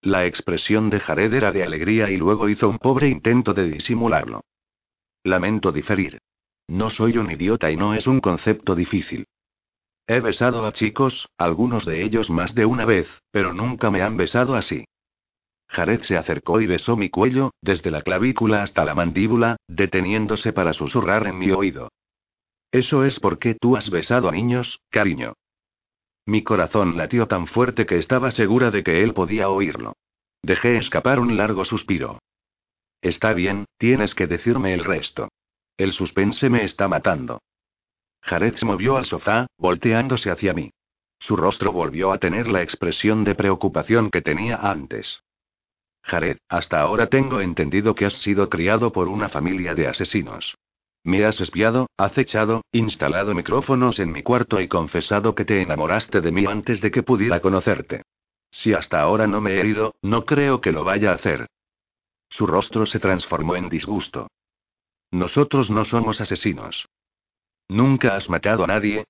S1: La expresión de Jared era de alegría y luego hizo un pobre intento de disimularlo. Lamento diferir. No soy un idiota y no es un concepto difícil. He besado a chicos, algunos de ellos más de una vez, pero nunca me han besado así. Jared se acercó y besó mi cuello, desde la clavícula hasta la mandíbula, deteniéndose para susurrar en mi oído. Eso es porque tú has besado a niños, cariño. Mi corazón latió tan fuerte que estaba segura de que él podía oírlo. Dejé escapar un largo suspiro. Está bien, tienes que decirme el resto. El suspense me está matando. Jared se movió al sofá, volteándose hacia mí. Su rostro volvió a tener la expresión de preocupación que tenía antes. Jared, hasta ahora tengo entendido que has sido criado por una familia de asesinos. Me has espiado, acechado, instalado micrófonos en mi cuarto y confesado que te enamoraste de mí antes de que pudiera conocerte. Si hasta ahora no me he herido, no creo que lo vaya a hacer. Su rostro se transformó en disgusto. Nosotros no somos asesinos. ¿Nunca has matado a nadie?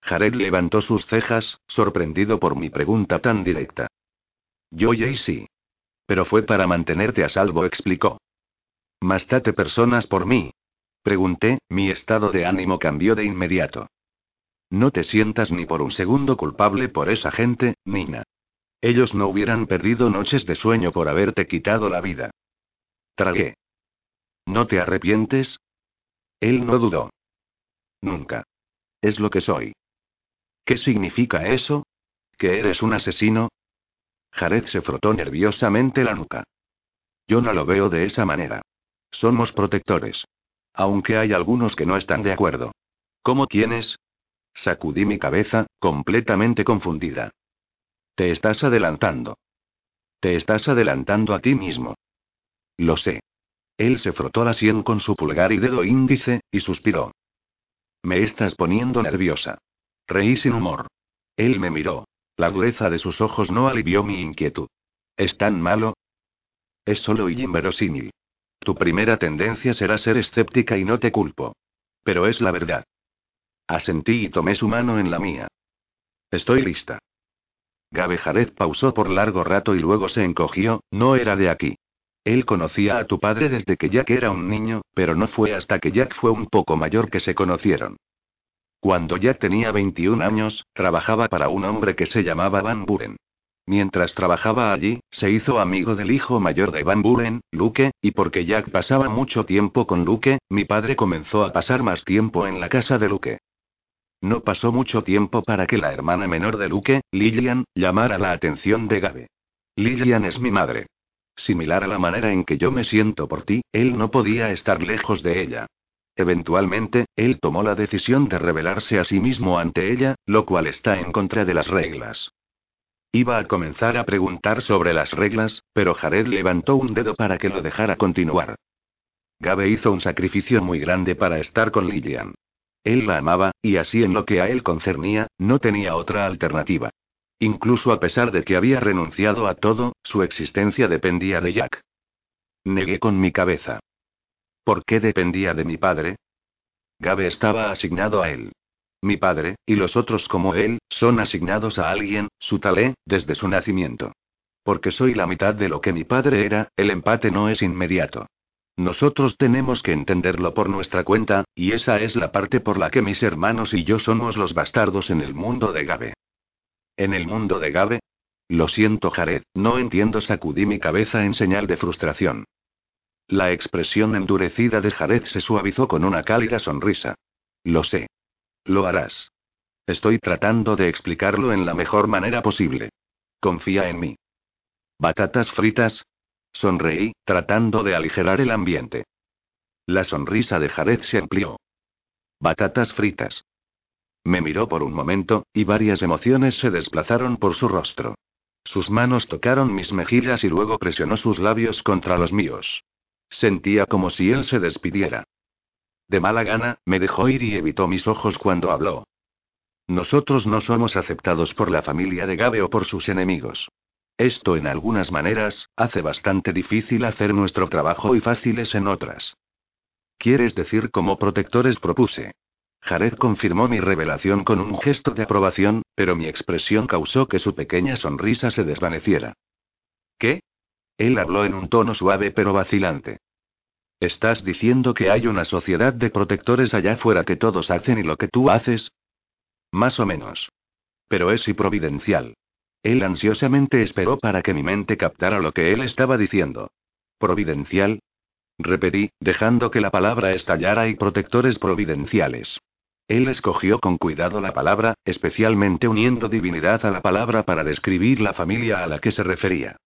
S1: Jared levantó sus cejas, sorprendido por mi pregunta tan directa. Yo y sí. Pero fue para mantenerte a salvo, explicó. Mastate personas por mí, Pregunté, mi estado de ánimo cambió de inmediato. No te sientas ni por un segundo culpable por esa gente, Nina. Ellos no hubieran perdido noches de sueño por haberte quitado la vida. Tragué. ¿No te arrepientes? Él no dudó. Nunca. Es lo que soy. ¿Qué significa eso? ¿Que eres un asesino? Jared se frotó nerviosamente la nuca. Yo no lo veo de esa manera. Somos protectores. Aunque hay algunos que no están de acuerdo. ¿Cómo tienes? Sacudí mi cabeza, completamente confundida. Te estás adelantando. Te estás adelantando a ti mismo. Lo sé. Él se frotó la sien con su pulgar y dedo índice, y suspiró. Me estás poniendo nerviosa. Reí sin humor. Él me miró. La dureza de sus ojos no alivió mi inquietud. ¿Es tan malo? Es solo y inverosímil. Tu primera tendencia será ser escéptica y no te culpo. Pero es la verdad. Asentí y tomé su mano en la mía. Estoy lista. Gabe Jared pausó por largo rato y luego se encogió, no era de aquí. Él conocía a tu padre desde que Jack era un niño, pero no fue hasta que Jack fue un poco mayor que se conocieron. Cuando Jack tenía 21 años, trabajaba para un hombre que se llamaba Van Buren. Mientras trabajaba allí, se hizo amigo del hijo mayor de Van Buren, Luke, y porque Jack pasaba mucho tiempo con Luke, mi padre comenzó a pasar más tiempo en la casa de Luke. No pasó mucho tiempo para que la hermana menor de Luke, Lillian, llamara la atención de Gabe. Lillian es mi madre. Similar a la manera en que yo me siento por ti, él no podía estar lejos de ella. Eventualmente, él tomó la decisión de revelarse a sí mismo ante ella, lo cual está en contra de las reglas. Iba a comenzar a preguntar sobre las reglas, pero Jared levantó un dedo para que lo dejara continuar. Gabe hizo un sacrificio muy grande para estar con Lillian. Él la amaba, y así en lo que a él concernía, no tenía otra alternativa. Incluso a pesar de que había renunciado a todo, su existencia dependía de Jack. Negué con mi cabeza. ¿Por qué dependía de mi padre? Gabe estaba asignado a él. Mi padre, y los otros como él, son asignados a alguien, su talé, desde su nacimiento. Porque soy la mitad de lo que mi padre era, el empate no es inmediato. Nosotros tenemos que entenderlo por nuestra cuenta, y esa es la parte por la que mis hermanos y yo somos los bastardos en el mundo de Gabe. ¿En el mundo de Gabe? Lo siento, Jared, no entiendo, sacudí mi cabeza en señal de frustración. La expresión endurecida de Jared se suavizó con una cálida sonrisa. Lo sé. Lo harás. Estoy tratando de explicarlo en la mejor manera posible. Confía en mí. ¿Batatas fritas? Sonreí, tratando de aligerar el ambiente. La sonrisa de Jared se amplió. Batatas fritas. Me miró por un momento, y varias emociones se desplazaron por su rostro. Sus manos tocaron mis mejillas y luego presionó sus labios contra los míos. Sentía como si él se despidiera. De mala gana, me dejó ir y evitó mis ojos cuando habló. Nosotros no somos aceptados por la familia de Gabe o por sus enemigos. Esto en algunas maneras, hace bastante difícil hacer nuestro trabajo y fáciles en otras. ¿Quieres decir como protectores propuse? Jared confirmó mi revelación con un gesto de aprobación, pero mi expresión causó que su pequeña sonrisa se desvaneciera. ¿Qué? Él habló en un tono suave pero vacilante. ¿Estás diciendo que hay una sociedad de protectores allá afuera que todos hacen y lo que tú haces? Más o menos. Pero es y providencial. Él ansiosamente esperó para que mi mente captara lo que él estaba diciendo. ¿Providencial? Repetí, dejando que la palabra estallara y protectores providenciales. Él escogió con cuidado la palabra, especialmente uniendo divinidad a la palabra para describir la familia a la que se refería.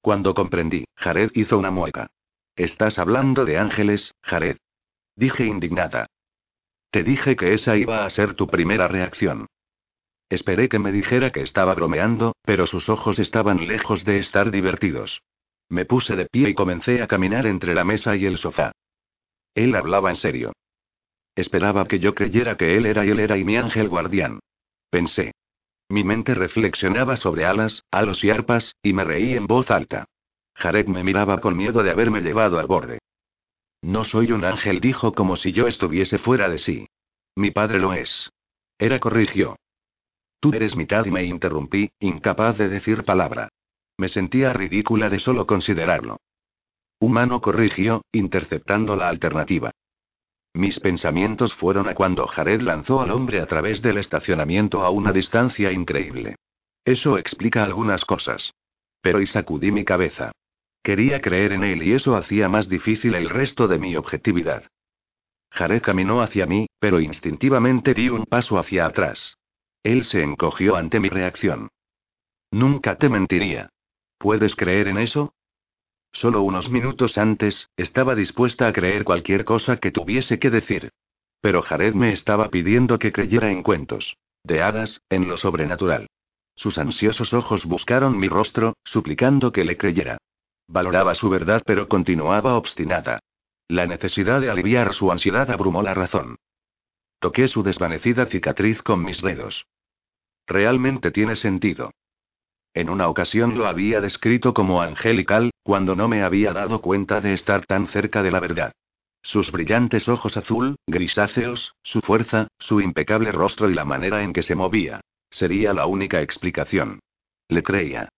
S1: Cuando comprendí, Jared hizo una mueca. Estás hablando de ángeles, Jared. Dije indignada. Te dije que esa iba a ser tu primera reacción. Esperé que me dijera que estaba bromeando, pero sus ojos estaban lejos de estar divertidos. Me puse de pie y comencé a caminar entre la mesa y el sofá. Él hablaba en serio. Esperaba que yo creyera que él era y él era y mi ángel guardián. Pensé. Mi mente reflexionaba sobre alas, halos y arpas, y me reí en voz alta. Jared me miraba con miedo de haberme llevado al borde. No soy un ángel, dijo como si yo estuviese fuera de sí. Mi padre lo es. Era corrigió. Tú eres mitad y me interrumpí, incapaz de decir palabra. Me sentía ridícula de solo considerarlo. Humano corrigió, interceptando la alternativa. Mis pensamientos fueron a cuando Jared lanzó al hombre a través del estacionamiento a una distancia increíble. Eso explica algunas cosas. Pero y sacudí mi cabeza. Quería creer en él y eso hacía más difícil el resto de mi objetividad. Jared caminó hacia mí, pero instintivamente di un paso hacia atrás. Él se encogió ante mi reacción. Nunca te mentiría. ¿Puedes creer en eso? Solo unos minutos antes, estaba dispuesta a creer cualquier cosa que tuviese que decir. Pero Jared me estaba pidiendo que creyera en cuentos. De hadas, en lo sobrenatural. Sus ansiosos ojos buscaron mi rostro, suplicando que le creyera. Valoraba su verdad pero continuaba obstinada. La necesidad de aliviar su ansiedad abrumó la razón. Toqué su desvanecida cicatriz con mis dedos. Realmente tiene sentido. En una ocasión lo había descrito como angelical, cuando no me había dado cuenta de estar tan cerca de la verdad. Sus brillantes ojos azul, grisáceos, su fuerza, su impecable rostro y la manera en que se movía. Sería la única explicación. Le creía.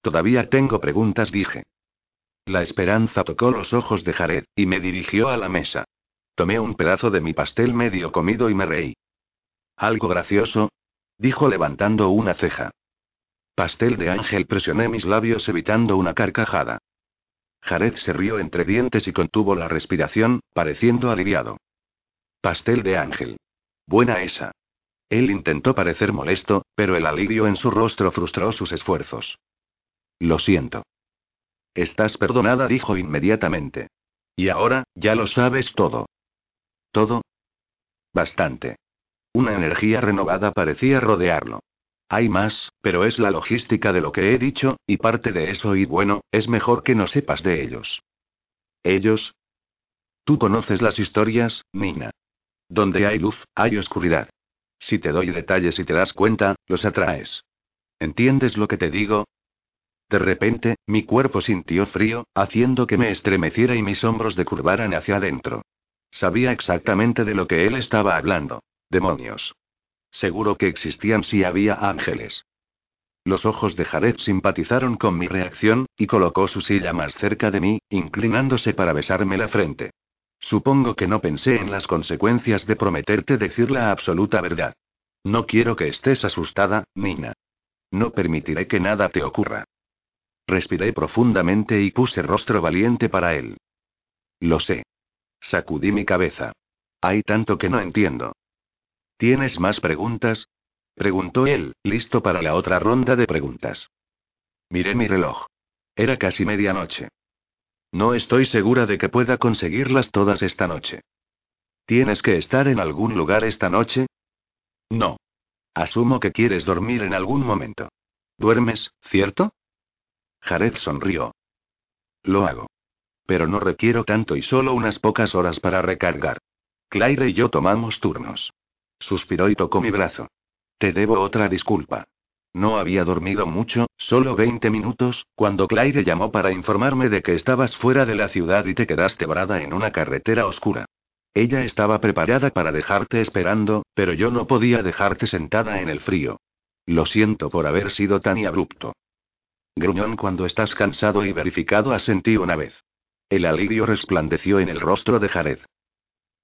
S1: Todavía tengo preguntas, dije. La esperanza tocó los ojos de Jared, y me dirigió a la mesa. Tomé un pedazo de mi pastel medio comido y me reí. ¿Algo gracioso? dijo levantando una ceja. Pastel de ángel presioné mis labios evitando una carcajada. Jared se rió entre dientes y contuvo la respiración, pareciendo aliviado. Pastel de ángel. Buena esa. Él intentó parecer molesto, pero el alivio en su rostro frustró sus esfuerzos. Lo siento. Estás perdonada, dijo inmediatamente. Y ahora, ya lo sabes todo. ¿Todo? Bastante. Una energía renovada parecía rodearlo. Hay más, pero es la logística de lo que he dicho, y parte de eso y bueno, es mejor que no sepas de ellos. ¿Ellos? Tú conoces las historias, Nina. Donde hay luz, hay oscuridad. Si te doy detalles y te das cuenta, los atraes. ¿Entiendes lo que te digo? De repente, mi cuerpo sintió frío, haciendo que me estremeciera y mis hombros decurvaran hacia adentro. Sabía exactamente de lo que él estaba hablando. Demonios. Seguro que existían si había ángeles. Los ojos de Jared simpatizaron con mi reacción, y colocó su silla más cerca de mí, inclinándose para besarme la frente. Supongo que no pensé en las consecuencias de prometerte decir la absoluta verdad. No quiero que estés asustada, Nina. No permitiré que nada te ocurra. Respiré profundamente y puse rostro valiente para él. Lo sé. Sacudí mi cabeza. Hay tanto que no entiendo. ¿Tienes más preguntas? preguntó él, listo para la otra ronda de preguntas. Miré mi reloj. Era casi medianoche. No estoy segura de que pueda conseguirlas todas esta noche. ¿Tienes que estar en algún lugar esta noche? No. Asumo que quieres dormir en algún momento. ¿Duermes, cierto? Jared sonrió. Lo hago. Pero no requiero tanto y solo unas pocas horas para recargar. Claire y yo tomamos turnos. Suspiró y tocó mi brazo. Te debo otra disculpa. No había dormido mucho, solo 20 minutos, cuando Claire llamó para informarme de que estabas fuera de la ciudad y te quedaste varada en una carretera oscura. Ella estaba preparada para dejarte esperando, pero yo no podía dejarte sentada en el frío. Lo siento por haber sido tan abrupto. Gruñón cuando estás cansado y verificado asentí una vez. El alivio resplandeció en el rostro de Jared.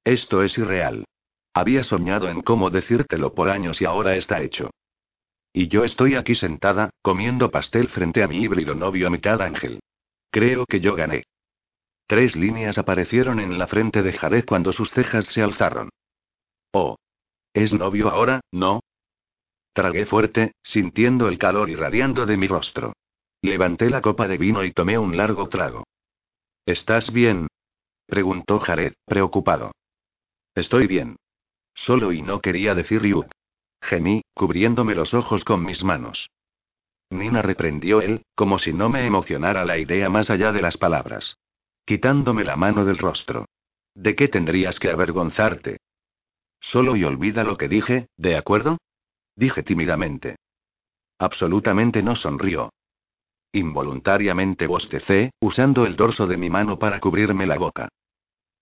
S1: Esto es irreal. Había soñado en cómo decírtelo por años y ahora está hecho. Y yo estoy aquí sentada, comiendo pastel frente a mi híbrido novio mitad ángel. Creo que yo gané. Tres líneas aparecieron en la frente de Jared cuando sus cejas se alzaron. Oh. ¿Es novio ahora, no? Tragué fuerte, sintiendo el calor irradiando de mi rostro. Levanté la copa de vino y tomé un largo trago. ¿Estás bien? preguntó Jared, preocupado. Estoy bien. Solo y no quería decir. Gemí, cubriéndome los ojos con mis manos. Nina reprendió él, como si no me emocionara la idea más allá de las palabras. Quitándome la mano del rostro. ¿De qué tendrías que avergonzarte? Solo y olvida lo que dije, ¿de acuerdo? Dije tímidamente. Absolutamente no sonrió. Involuntariamente bostecé, usando el dorso de mi mano para cubrirme la boca.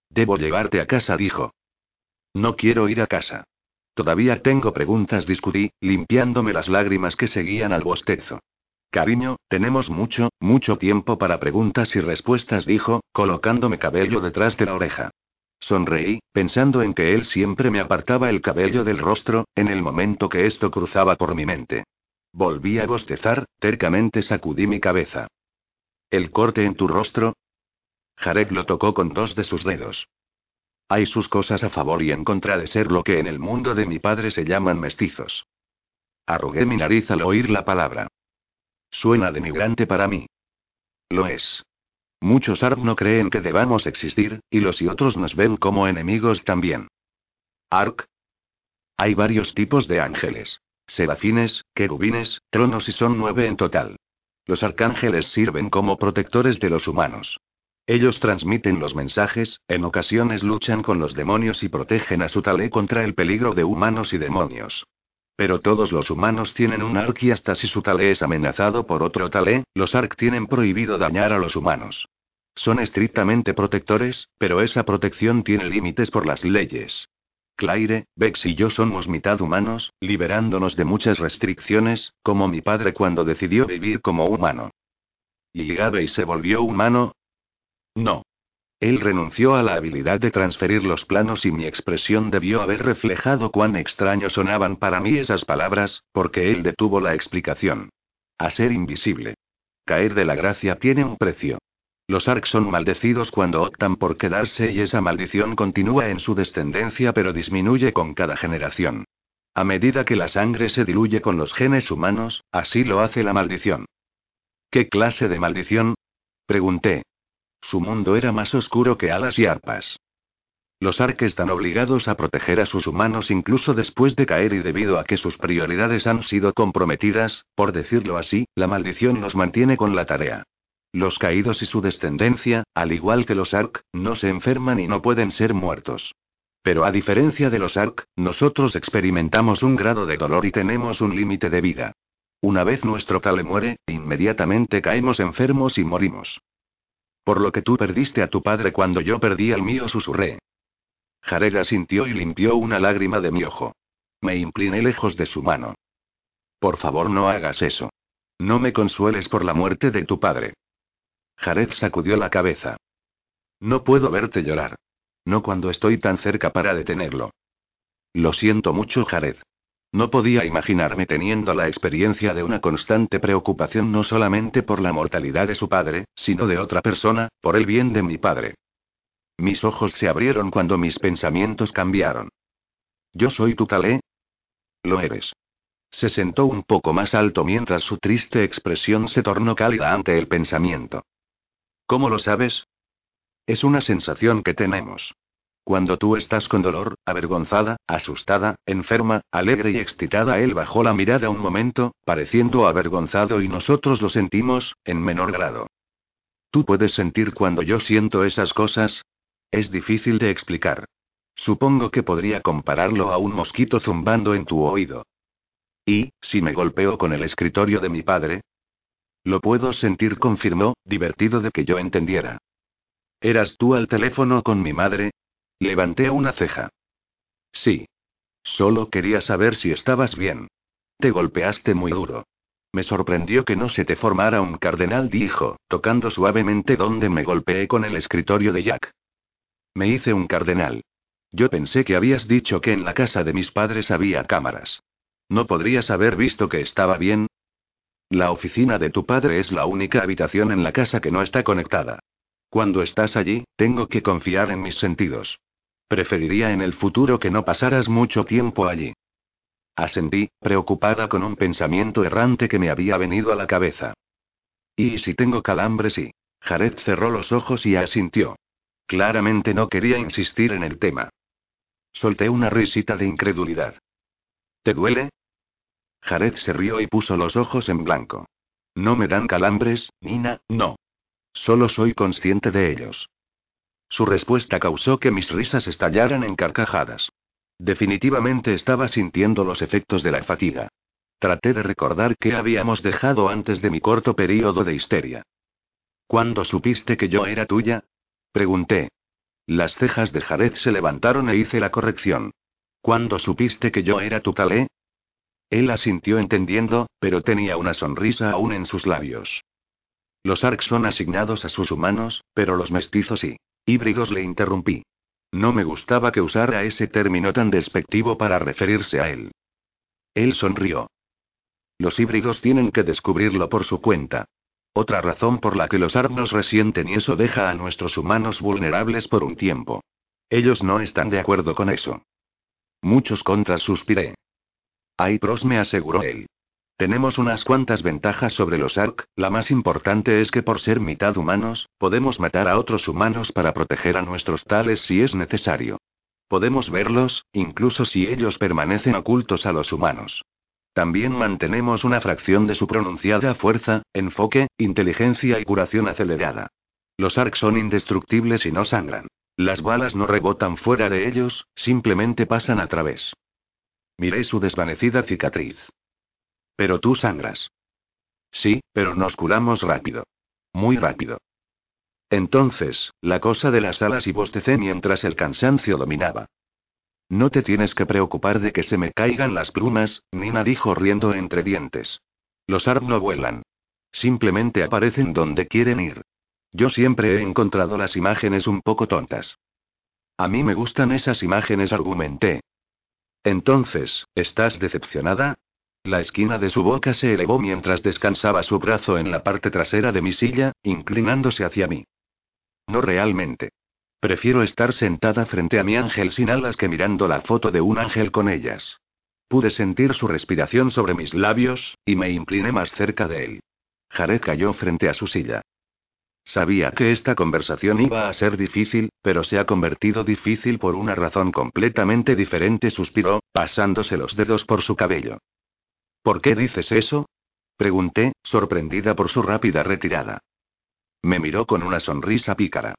S1: Debo llevarte a casa, dijo. No quiero ir a casa. Todavía tengo preguntas, discutí, limpiándome las lágrimas que seguían al bostezo. Cariño, tenemos mucho, mucho tiempo para preguntas y respuestas, dijo, colocándome cabello detrás de la oreja. Sonreí, pensando en que él siempre me apartaba el cabello del rostro, en el momento que esto cruzaba por mi mente. Volví a bostezar, tercamente sacudí mi cabeza. ¿El corte en tu rostro? Jared lo tocó con dos de sus dedos. Hay sus cosas a favor y en contra de ser lo que en el mundo de mi padre se llaman mestizos. Arrugué mi nariz al oír la palabra. Suena denigrante para mí. Lo es. Muchos ARP no creen que debamos existir, y los y otros nos ven como enemigos también. ¿Ark? Hay varios tipos de ángeles serafines, querubines, tronos y son nueve en total. Los arcángeles sirven como protectores de los humanos. Ellos transmiten los mensajes, en ocasiones luchan con los demonios y protegen a su talé contra el peligro de humanos y demonios. Pero todos los humanos tienen un ARC y hasta si su talé es amenazado por otro talé, los ARC tienen prohibido dañar a los humanos. Son estrictamente protectores, pero esa protección tiene límites por las leyes. Claire, Bex y yo somos mitad humanos, liberándonos de muchas restricciones, como mi padre cuando decidió vivir como humano. ¿Y Gabe se volvió humano? No. Él renunció a la habilidad de transferir los planos y mi expresión debió haber reflejado cuán extraño sonaban para mí esas palabras, porque él detuvo la explicación. A ser invisible. Caer de la gracia tiene un precio. Los Ark son maldecidos cuando optan por quedarse y esa maldición continúa en su descendencia pero disminuye con cada generación. A medida que la sangre se diluye con los genes humanos, así lo hace la maldición. ¿Qué clase de maldición? Pregunté. Su mundo era más oscuro que alas y arpas. Los Ark están obligados a proteger a sus humanos incluso después de caer y debido a que sus prioridades han sido comprometidas, por decirlo así, la maldición los mantiene con la tarea. Los caídos y su descendencia, al igual que los Ark, no se enferman y no pueden ser muertos. Pero a diferencia de los Ark, nosotros experimentamos un grado de dolor y tenemos un límite de vida. Una vez nuestro tale muere, inmediatamente caemos enfermos y morimos. Por lo que tú perdiste a tu padre cuando yo perdí al mío, susurré. Jared asintió y limpió una lágrima de mi ojo. Me incliné lejos de su mano. Por favor, no hagas eso. No me consueles por la muerte de tu padre. Jared sacudió la cabeza. No puedo verte llorar. No cuando estoy tan cerca para detenerlo. Lo siento mucho, Jared. No podía imaginarme teniendo la experiencia de una constante preocupación no solamente por la mortalidad de su padre, sino de otra persona, por el bien de mi padre. Mis ojos se abrieron cuando mis pensamientos cambiaron. ¿Yo soy tu talé? Lo eres. Se sentó un poco más alto mientras su triste expresión se tornó cálida ante el pensamiento. ¿Cómo lo sabes? Es una sensación que tenemos. Cuando tú estás con dolor, avergonzada, asustada, enferma, alegre y excitada, él bajó la mirada un momento, pareciendo avergonzado y nosotros lo sentimos, en menor grado. ¿Tú puedes sentir cuando yo siento esas cosas? Es difícil de explicar. Supongo que podría compararlo a un mosquito zumbando en tu oído. Y, si me golpeo con el escritorio de mi padre. Lo puedo sentir, confirmó, divertido de que yo entendiera. ¿Eras tú al teléfono con mi madre? Levanté una ceja. Sí. Solo quería saber si estabas bien. Te golpeaste muy duro. Me sorprendió que no se te formara un cardenal, dijo, tocando suavemente donde me golpeé con el escritorio de Jack. Me hice un cardenal. Yo pensé que habías dicho que en la casa de mis padres había cámaras. ¿No podrías haber visto que estaba bien? La oficina de tu padre es la única habitación en la casa que no está conectada. Cuando estás allí, tengo que confiar en mis sentidos. Preferiría en el futuro que no pasaras mucho tiempo allí. Asentí, preocupada con un pensamiento errante que me había venido a la cabeza. ¿Y si tengo calambres y? Jared cerró los ojos y asintió. Claramente no quería insistir en el tema. Solté una risita de incredulidad. ¿Te duele? Jared se rió y puso los ojos en blanco. No me dan calambres, Nina, no. Solo soy consciente de ellos. Su respuesta causó que mis risas estallaran en carcajadas. Definitivamente estaba sintiendo los efectos de la fatiga. Traté de recordar qué habíamos dejado antes de mi corto periodo de histeria. ¿Cuándo supiste que yo era tuya? Pregunté. Las cejas de Jared se levantaron e hice la corrección. ¿Cuándo supiste que yo era tu talé? Él asintió entendiendo, pero tenía una sonrisa aún en sus labios. Los ARC son asignados a sus humanos, pero los mestizos sí. Híbridos le interrumpí. No me gustaba que usara ese término tan despectivo para referirse a él. Él sonrió. Los híbridos tienen que descubrirlo por su cuenta. Otra razón por la que los arnos resienten y eso deja a nuestros humanos vulnerables por un tiempo. Ellos no están de acuerdo con eso. Muchos contras suspiré. Hay pros, me aseguró él. Tenemos unas cuantas ventajas sobre los ARC, la más importante es que por ser mitad humanos, podemos matar a otros humanos para proteger a nuestros tales si es necesario. Podemos verlos, incluso si ellos permanecen ocultos a los humanos. También mantenemos una fracción de su pronunciada fuerza, enfoque, inteligencia y curación acelerada. Los ARC son indestructibles y no sangran. Las balas no rebotan fuera de ellos, simplemente pasan a través. Miré su desvanecida cicatriz. Pero tú sangras. Sí, pero nos curamos rápido. Muy rápido. Entonces, la cosa de las alas y bostecé mientras el cansancio dominaba. No te tienes que preocupar de que se me caigan las plumas, Nina dijo riendo entre dientes. Los ARP no vuelan. Simplemente aparecen donde quieren ir. Yo siempre he encontrado las imágenes un poco tontas. A mí me gustan esas imágenes, argumenté. Entonces, ¿estás decepcionada? La esquina de su boca se elevó mientras descansaba su brazo en la parte trasera de mi silla, inclinándose hacia mí. No realmente. Prefiero estar sentada frente a mi ángel sin alas que mirando la foto de un ángel con ellas. Pude sentir su respiración sobre mis labios, y me incliné más cerca de él. Jared cayó frente a su silla. Sabía que esta conversación iba a ser difícil, pero se ha convertido difícil por una razón completamente diferente, suspiró, pasándose los dedos por su cabello. ¿Por qué dices eso? Pregunté, sorprendida por su rápida retirada. Me miró con una sonrisa pícara.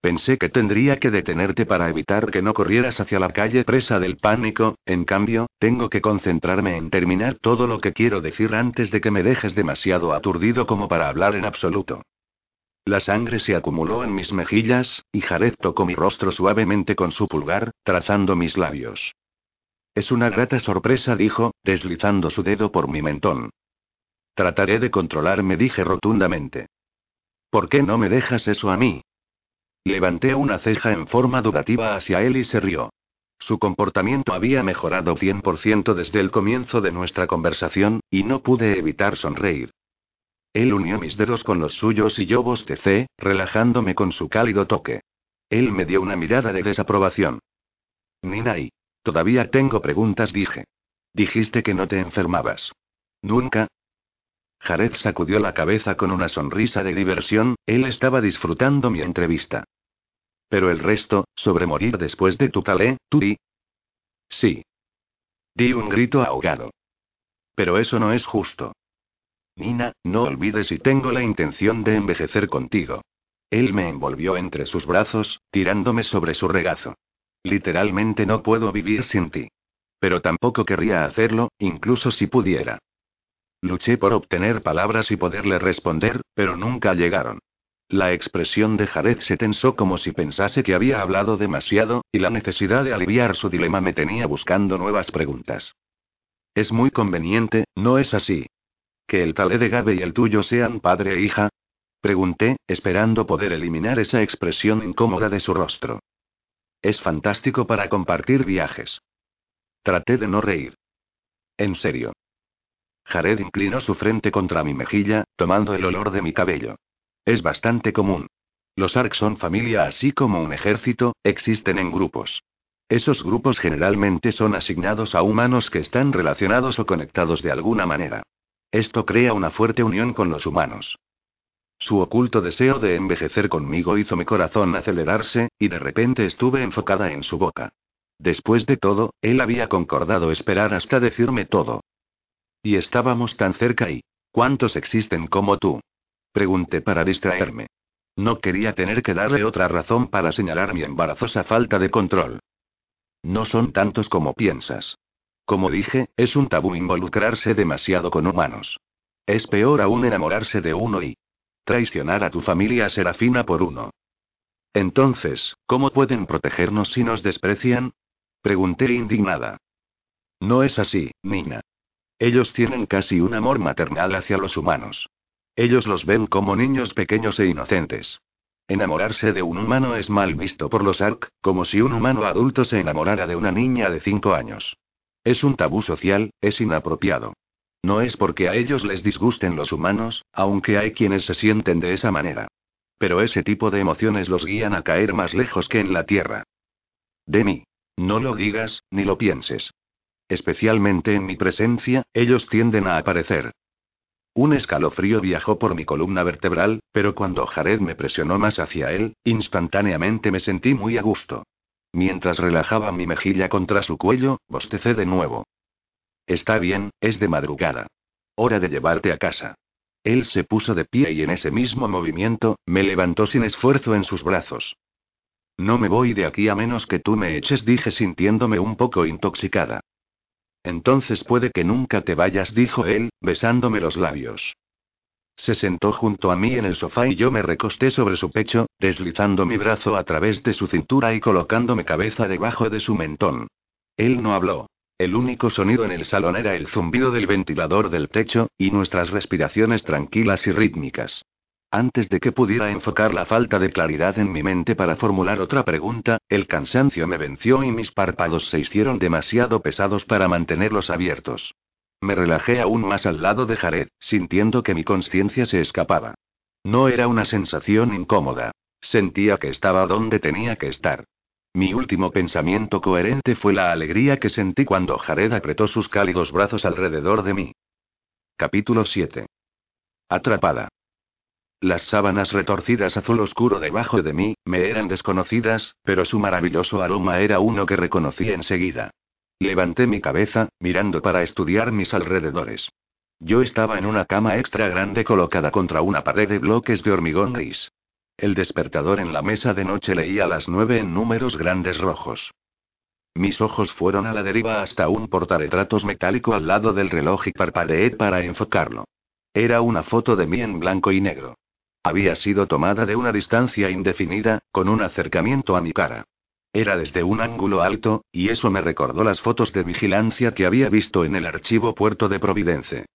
S1: Pensé que tendría que detenerte para evitar que no corrieras hacia la calle presa del pánico, en cambio, tengo que concentrarme en terminar todo lo que quiero decir antes de que me dejes demasiado aturdido como para hablar en absoluto. La sangre se acumuló en mis mejillas, y Jared tocó mi rostro suavemente con su pulgar, trazando mis labios. Es una grata sorpresa, dijo, deslizando su dedo por mi mentón. Trataré de controlarme, dije rotundamente. ¿Por qué no me dejas eso a mí? Levanté una ceja en forma durativa hacia él y se rió. Su comportamiento había mejorado 100% desde el comienzo de nuestra conversación, y no pude evitar sonreír. Él unió mis dedos con los suyos y yo bostecé, relajándome con su cálido toque. Él me dio una mirada de desaprobación. Nina y Todavía tengo preguntas, dije. Dijiste que no te enfermabas. ¿Nunca? Jared sacudió la cabeza con una sonrisa de diversión, él estaba disfrutando mi entrevista. Pero el resto, sobre morir después de tu talé, tú di. Sí. Di un grito ahogado. Pero eso no es justo. Nina, no olvides si tengo la intención de envejecer contigo. Él me envolvió entre sus brazos, tirándome sobre su regazo. Literalmente no puedo vivir sin ti. Pero tampoco querría hacerlo, incluso si pudiera. Luché por obtener palabras y poderle responder, pero nunca llegaron. La expresión de Jared se tensó como si pensase que había hablado demasiado, y la necesidad de aliviar su dilema me tenía buscando nuevas preguntas. Es muy conveniente, ¿no es así? ¿Que el talé de Gabe y el tuyo sean padre e hija? Pregunté, esperando poder eliminar esa expresión incómoda de su rostro. Es fantástico para compartir viajes. Traté de no reír. En serio. Jared inclinó su frente contra mi mejilla, tomando el olor de mi cabello. Es bastante común. Los ARC son familia así como un ejército, existen en grupos. Esos grupos generalmente son asignados a humanos que están relacionados o conectados de alguna manera. Esto crea una fuerte unión con los humanos. Su oculto deseo de envejecer conmigo hizo mi corazón acelerarse, y de repente estuve enfocada en su boca. Después de todo, él había concordado esperar hasta decirme todo. Y estábamos tan cerca y... ¿Cuántos existen como tú? Pregunté para distraerme. No quería tener que darle otra razón para señalar mi embarazosa falta de control. No son tantos como piensas. Como dije, es un tabú involucrarse demasiado con humanos. Es peor aún enamorarse de uno y... Traicionar a tu familia Serafina por uno. Entonces, ¿cómo pueden protegernos si nos desprecian? Pregunté indignada. No es así, Nina. Ellos tienen casi un amor maternal hacia los humanos. Ellos los ven como niños pequeños e inocentes. Enamorarse de un humano es mal visto por los ARC, como si un humano adulto se enamorara de una niña de cinco años. Es un tabú social, es inapropiado. No es porque a ellos les disgusten los humanos, aunque hay quienes se sienten de esa manera. Pero ese tipo de emociones los guían a caer más lejos que en la tierra. Demi. No lo digas, ni lo pienses. Especialmente en mi presencia, ellos tienden a aparecer. Un escalofrío viajó por mi columna vertebral, pero cuando Jared me presionó más hacia él, instantáneamente me sentí muy a gusto. Mientras relajaba mi mejilla contra su cuello, bostecé de nuevo. Está bien, es de madrugada. Hora de llevarte a casa. Él se puso de pie y en ese mismo movimiento, me levantó sin esfuerzo en sus brazos. No me voy de aquí a menos que tú me eches, dije sintiéndome un poco intoxicada. Entonces puede que nunca te vayas, dijo él, besándome los labios. Se sentó junto a mí en el sofá y yo me recosté sobre su pecho, deslizando mi brazo a través de su cintura y colocándome cabeza debajo de su mentón. Él no habló. El único sonido en el salón era el zumbido del ventilador del techo, y nuestras respiraciones tranquilas y rítmicas. Antes de que pudiera enfocar la falta de claridad en mi mente para formular otra pregunta, el cansancio me venció y mis párpados se hicieron demasiado pesados para mantenerlos abiertos. Me relajé aún más al lado de Jared, sintiendo que mi conciencia se escapaba. No era una sensación incómoda. Sentía que estaba donde tenía que estar. Mi último pensamiento coherente fue la alegría que sentí cuando Jared apretó sus cálidos brazos alrededor de mí. Capítulo 7. Atrapada. Las sábanas retorcidas azul oscuro debajo de mí, me eran desconocidas, pero su maravilloso aroma era uno que reconocí enseguida. Levanté mi cabeza, mirando para estudiar mis alrededores. Yo estaba en una cama extra grande colocada contra una pared de bloques de hormigón gris. El despertador en la mesa de noche leía las nueve en números grandes rojos. Mis ojos fueron a la deriva hasta un portarretratos metálico al lado del reloj y parpadeé para enfocarlo. Era una foto de mí en blanco y negro. Había sido tomada de una distancia indefinida, con un acercamiento a mi cara. Era desde un ángulo alto, y eso me recordó las fotos de vigilancia que había visto en el archivo Puerto de Providence.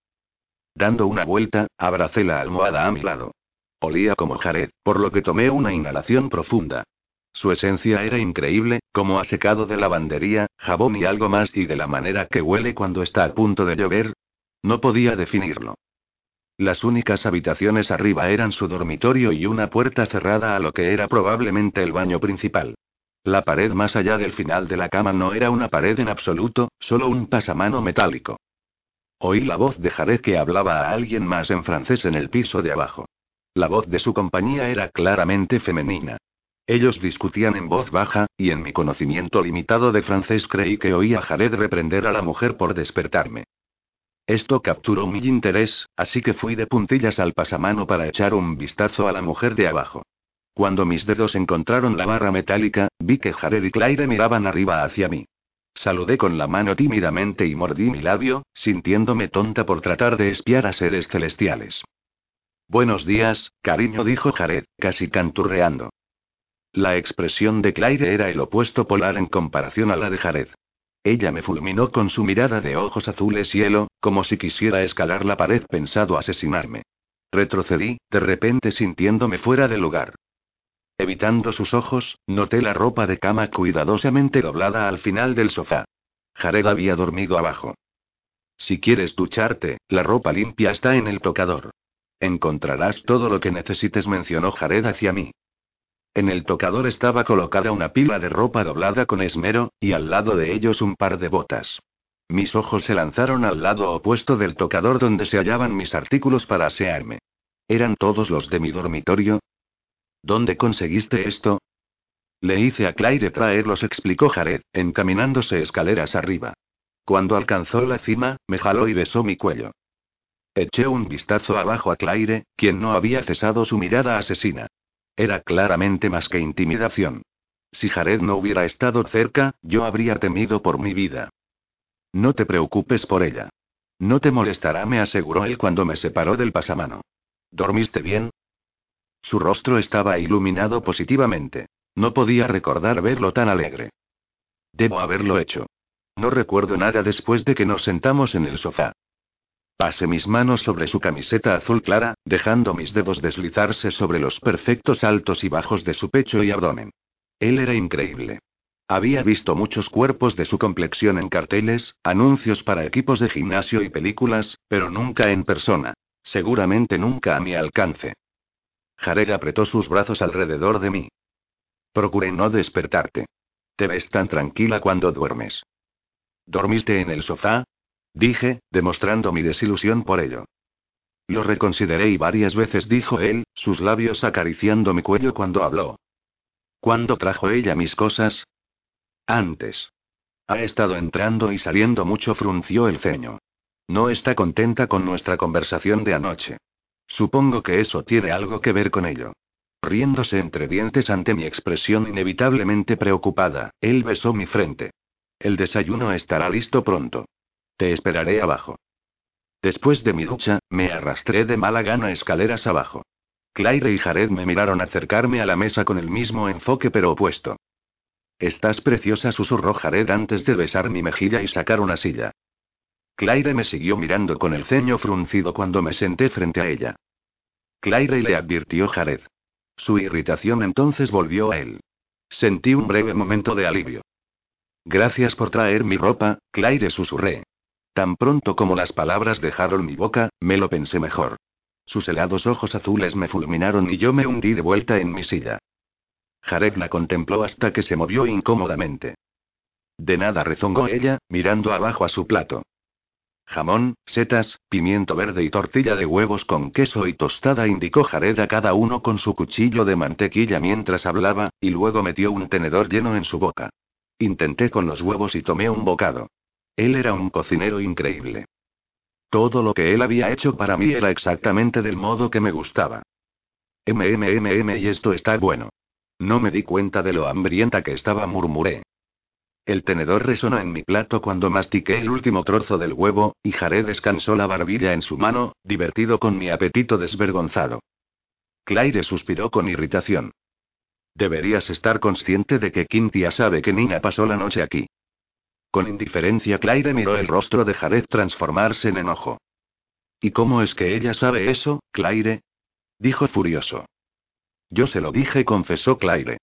S1: Dando una vuelta, abracé la almohada a mi lado. Olía como Jared, por lo que tomé una inhalación profunda. Su esencia era increíble, como a secado de lavandería, jabón y algo más y de la manera que huele cuando está a punto de llover. No podía definirlo. Las únicas habitaciones arriba eran su dormitorio y una puerta cerrada a lo que era probablemente el baño principal. La pared más allá del final de la cama no era una pared en absoluto, solo un pasamano metálico. Oí la voz de Jared que hablaba a alguien más en francés en el piso de abajo. La voz de su compañía era claramente femenina. Ellos discutían en voz baja, y en mi conocimiento limitado de francés creí que oí a Jared reprender a la mujer por despertarme. Esto capturó mi interés, así que fui de puntillas al pasamano para echar un vistazo a la mujer de abajo. Cuando mis dedos encontraron la barra metálica, vi que Jared y Claire miraban arriba hacia mí. Saludé con la mano tímidamente y mordí mi labio, sintiéndome tonta por tratar de espiar a seres celestiales. Buenos días, cariño, dijo Jared, casi canturreando. La expresión de Claire era el opuesto polar en comparación a la de Jared. Ella me fulminó con su mirada de ojos azules hielo, como si quisiera escalar la pared pensado asesinarme. Retrocedí, de repente sintiéndome fuera de lugar. Evitando sus ojos, noté la ropa de cama cuidadosamente doblada al final del sofá. Jared había dormido abajo. Si quieres ducharte, la ropa limpia está en el tocador. Encontrarás todo lo que necesites, mencionó Jared hacia mí. En el tocador estaba colocada una pila de ropa doblada con esmero, y al lado de ellos un par de botas. Mis ojos se lanzaron al lado opuesto del tocador donde se hallaban mis artículos para asearme. ¿Eran todos los de mi dormitorio? ¿Dónde conseguiste esto? Le hice a Claire traerlos, explicó Jared, encaminándose escaleras arriba. Cuando alcanzó la cima, me jaló y besó mi cuello. Eché un vistazo abajo a Claire, quien no había cesado su mirada asesina. Era claramente más que intimidación. Si Jared no hubiera estado cerca, yo habría temido por mi vida. No te preocupes por ella. No te molestará, me aseguró él cuando me separó del pasamano. ¿Dormiste bien? Su rostro estaba iluminado positivamente. No podía recordar verlo tan alegre. Debo haberlo hecho. No recuerdo nada después de que nos sentamos en el sofá. Pasé mis manos sobre su camiseta azul clara, dejando mis dedos deslizarse sobre los perfectos altos y bajos de su pecho y abdomen. Él era increíble. Había visto muchos cuerpos de su complexión en carteles, anuncios para equipos de gimnasio y películas, pero nunca en persona. Seguramente nunca a mi alcance. Jared apretó sus brazos alrededor de mí. Procuré no despertarte. Te ves tan tranquila cuando duermes. ¿Dormiste en el sofá? Dije, demostrando mi desilusión por ello. Lo reconsideré y varias veces dijo él, sus labios acariciando mi cuello cuando habló. ¿Cuándo trajo ella mis cosas? Antes. Ha estado entrando y saliendo mucho, frunció el ceño. No está contenta con nuestra conversación de anoche. Supongo que eso tiene algo que ver con ello. Riéndose entre dientes ante mi expresión inevitablemente preocupada, él besó mi frente. El desayuno estará listo pronto. Te esperaré abajo. Después de mi ducha, me arrastré de mala gana escaleras abajo. Claire y Jared me miraron acercarme a la mesa con el mismo enfoque pero opuesto. Estás preciosa, susurró Jared antes de besar mi mejilla y sacar una silla. Claire me siguió mirando con el ceño fruncido cuando me senté frente a ella. Claire le advirtió Jared. Su irritación entonces volvió a él. Sentí un breve momento de alivio. Gracias por traer mi ropa, Claire susurré. Tan pronto como las palabras dejaron mi boca, me lo pensé mejor. Sus helados ojos azules me fulminaron y yo me hundí de vuelta en mi silla. Jared la contempló hasta que se movió incómodamente. De nada rezongó ella, mirando abajo a su plato. Jamón, setas, pimiento verde y tortilla de huevos con queso y tostada, indicó Jared a cada uno con su cuchillo de mantequilla mientras hablaba, y luego metió un tenedor lleno en su boca. Intenté con los huevos y tomé un bocado. Él era un cocinero increíble. Todo lo que él había hecho para mí era exactamente del modo que me gustaba. MMMM y esto está bueno. No me di cuenta de lo hambrienta que estaba, murmuré. El tenedor resonó en mi plato cuando mastiqué el último trozo del huevo, y Jared descansó la barbilla en su mano, divertido con mi apetito desvergonzado. Claire suspiró con irritación. Deberías estar consciente de que Quintia sabe que Nina pasó la noche aquí. Con indiferencia Claire miró el rostro de Jared transformarse en enojo. ¿Y cómo es que ella sabe eso, Claire? Dijo furioso. Yo se lo dije, confesó Claire.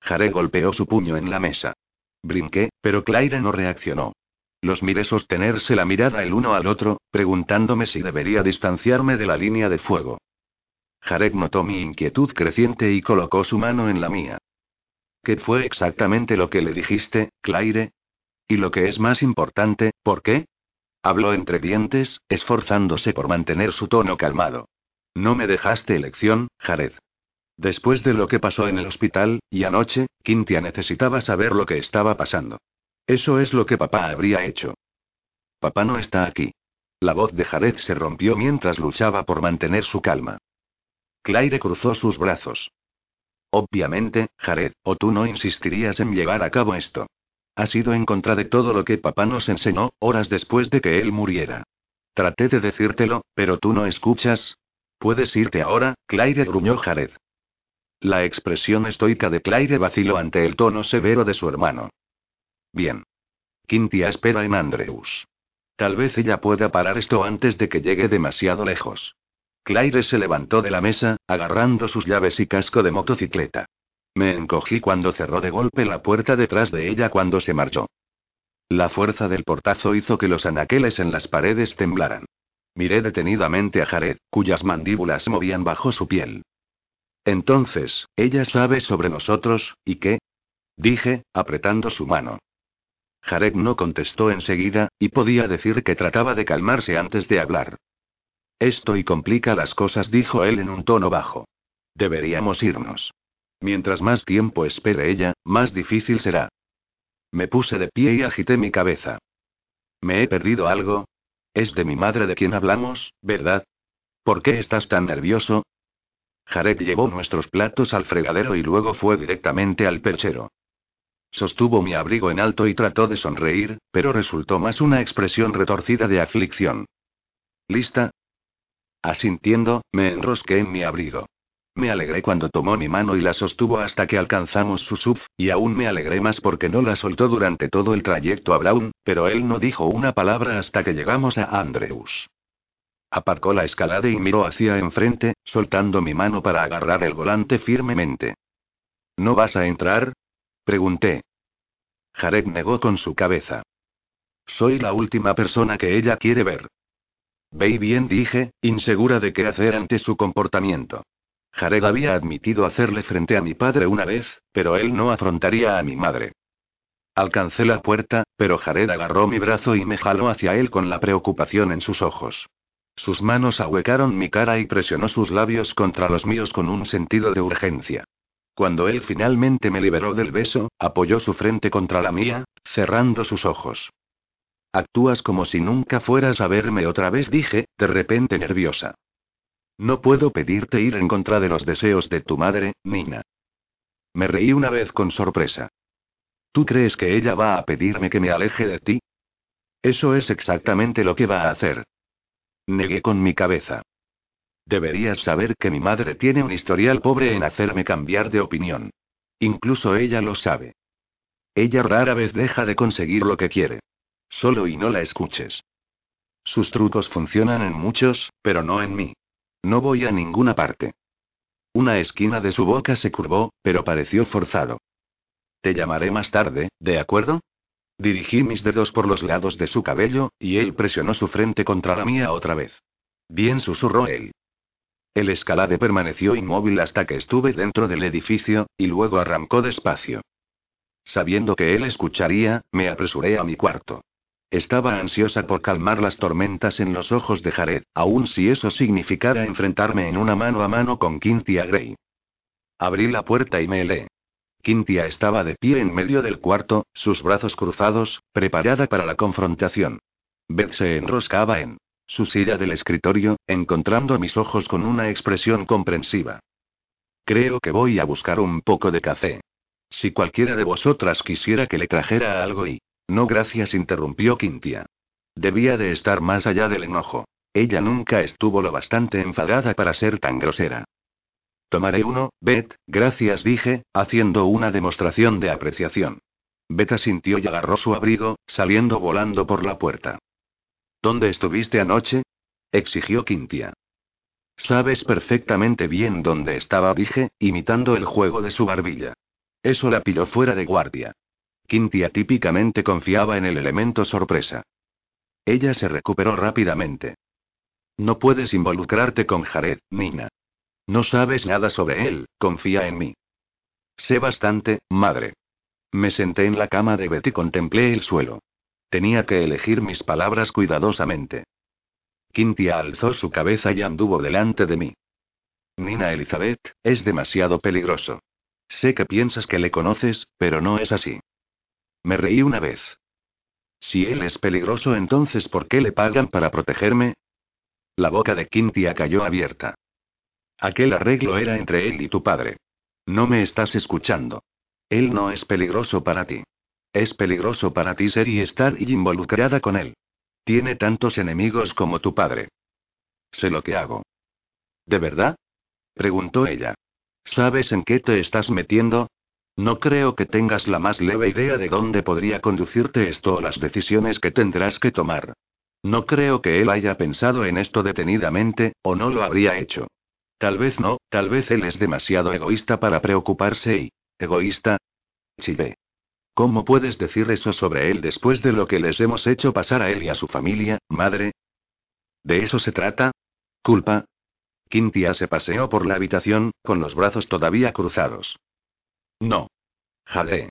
S1: Jared golpeó su puño en la mesa. Brinqué, pero Claire no reaccionó. Los miré sostenerse la mirada el uno al otro, preguntándome si debería distanciarme de la línea de fuego. Jared notó mi inquietud creciente y colocó su mano en la mía. ¿Qué fue exactamente lo que le dijiste, Claire? Y lo que es más importante, ¿por qué? Habló entre dientes, esforzándose por mantener su tono calmado. No me dejaste elección, Jared. Después de lo que pasó en el hospital, y anoche, Quintia necesitaba saber lo que estaba pasando. Eso es lo que papá habría hecho. Papá no está aquí. La voz de Jared se rompió mientras luchaba por mantener su calma. Claire cruzó sus brazos. Obviamente, Jared, o tú no insistirías en llevar a cabo esto. Ha sido en contra de todo lo que papá nos enseñó, horas después de que él muriera. Traté de decírtelo, pero tú no escuchas. Puedes irte ahora, Claire gruñó Jared. La expresión estoica de Claire vaciló ante el tono severo de su hermano. Bien. Quintia espera en Andreus. Tal vez ella pueda parar esto antes de que llegue demasiado lejos. Claire se levantó de la mesa, agarrando sus llaves y casco de motocicleta. Me encogí cuando cerró de golpe la puerta detrás de ella cuando se marchó. La fuerza del portazo hizo que los anaqueles en las paredes temblaran. Miré detenidamente a Jared, cuyas mandíbulas movían bajo su piel. Entonces, ¿ella sabe sobre nosotros, y qué? Dije, apretando su mano. Jared no contestó enseguida, y podía decir que trataba de calmarse antes de hablar. Esto y complica las cosas, dijo él en un tono bajo. Deberíamos irnos. Mientras más tiempo espere ella, más difícil será. Me puse de pie y agité mi cabeza. ¿Me he perdido algo? Es de mi madre de quien hablamos, ¿verdad? ¿Por qué estás tan nervioso? Jared llevó nuestros platos al fregadero y luego fue directamente al perchero. Sostuvo mi abrigo en alto y trató de sonreír, pero resultó más una expresión retorcida de aflicción. ¿Lista? Asintiendo, me enrosqué en mi abrigo. Me alegré cuando tomó mi mano y la sostuvo hasta que alcanzamos su sub, y aún me alegré más porque no la soltó durante todo el trayecto a Brown, pero él no dijo una palabra hasta que llegamos a Andrews. Aparcó la escalada y miró hacia enfrente, soltando mi mano para agarrar el volante firmemente. ¿No vas a entrar? Pregunté. Jared negó con su cabeza. Soy la última persona que ella quiere ver. Ve bien, dije, insegura de qué hacer ante su comportamiento. Jared había admitido hacerle frente a mi padre una vez, pero él no afrontaría a mi madre. Alcancé la puerta, pero Jared agarró mi brazo y me jaló hacia él con la preocupación en sus ojos. Sus manos ahuecaron mi cara y presionó sus labios contra los míos con un sentido de urgencia. Cuando él finalmente me liberó del beso, apoyó su frente contra la mía, cerrando sus ojos. Actúas como si nunca fueras a verme otra vez, dije, de repente nerviosa. No puedo pedirte ir en contra de los deseos de tu madre, Nina. Me reí una vez con sorpresa. ¿Tú crees que ella va a pedirme que me aleje de ti? Eso es exactamente lo que va a hacer. Negué con mi cabeza. Deberías saber que mi madre tiene un historial pobre en hacerme cambiar de opinión. Incluso ella lo sabe. Ella rara vez deja de conseguir lo que quiere. Solo y no la escuches. Sus trucos funcionan en muchos, pero no en mí. No voy a ninguna parte. Una esquina de su boca se curvó, pero pareció forzado. Te llamaré más tarde, ¿de acuerdo? Dirigí mis dedos por los lados de su cabello, y él presionó su frente contra la mía otra vez. Bien susurró él. El escalade permaneció inmóvil hasta que estuve dentro del edificio, y luego arrancó despacio. Sabiendo que él escucharía, me apresuré a mi cuarto. Estaba ansiosa por calmar las tormentas en los ojos de Jared, aun si eso significara enfrentarme en una mano a mano con Cynthia Gray. Abrí la puerta y me helé. Cynthia estaba de pie en medio del cuarto, sus brazos cruzados, preparada para la confrontación. Beth se enroscaba en su silla del escritorio, encontrando mis ojos con una expresión comprensiva. Creo que voy a buscar un poco de café. Si cualquiera de vosotras quisiera que le trajera algo y... No gracias, interrumpió Quintia. Debía de estar más allá del enojo. Ella nunca estuvo lo bastante enfadada para ser tan grosera. Tomaré uno, Beth, gracias, dije, haciendo una demostración de apreciación. Beth asintió y agarró su abrigo, saliendo volando por la puerta. ¿Dónde estuviste anoche? exigió Quintia. Sabes perfectamente bien dónde estaba, dije, imitando el juego de su barbilla. Eso la pilló fuera de guardia. Quintia típicamente confiaba en el elemento sorpresa. Ella se recuperó rápidamente. No puedes involucrarte con Jared, Nina. No sabes nada sobre él, confía en mí. Sé bastante, madre. Me senté en la cama de Betty y contemplé el suelo. Tenía que elegir mis palabras cuidadosamente. Quintia alzó su cabeza y anduvo delante de mí. Nina Elizabeth, es demasiado peligroso. Sé que piensas que le conoces, pero no es así. Me reí una vez. Si él es peligroso, entonces ¿por qué le pagan para protegerme? La boca de Quintia cayó abierta. Aquel arreglo era entre él y tu padre. No me estás escuchando. Él no es peligroso para ti. Es peligroso para ti ser y estar involucrada con él. Tiene tantos enemigos como tu padre. Sé lo que hago. ¿De verdad? preguntó ella. ¿Sabes en qué te estás metiendo? No creo que tengas la más leve idea de dónde podría conducirte esto o las decisiones que tendrás que tomar. No creo que él haya pensado en esto detenidamente, o no lo habría hecho. Tal vez no, tal vez él es demasiado egoísta para preocuparse y... ¿Egoísta? Chive. ¿Cómo puedes decir eso sobre él después de lo que les hemos hecho pasar a él y a su familia, madre? ¿De eso se trata? ¿Culpa? Quintia se paseó por la habitación, con los brazos todavía cruzados. No. Jared.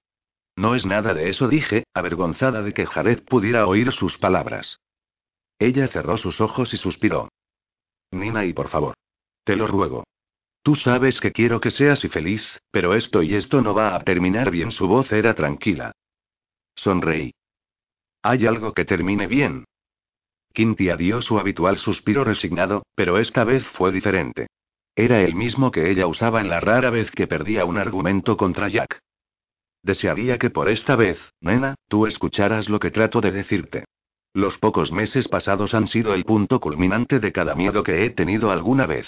S1: No es nada de eso, dije, avergonzada de que Jared pudiera oír sus palabras. Ella cerró sus ojos y suspiró. Nina, y por favor. Te lo ruego. Tú sabes que quiero que seas y feliz, pero esto y esto no va a terminar bien. Su voz era tranquila. Sonreí. ¿Hay algo que termine bien? Quintia dio su habitual suspiro resignado, pero esta vez fue diferente. Era el mismo que ella usaba en la rara vez que perdía un argumento contra Jack. Desearía que por esta vez, nena, tú escucharas lo que trato de decirte. Los pocos meses pasados han sido el punto culminante de cada miedo que he tenido alguna vez.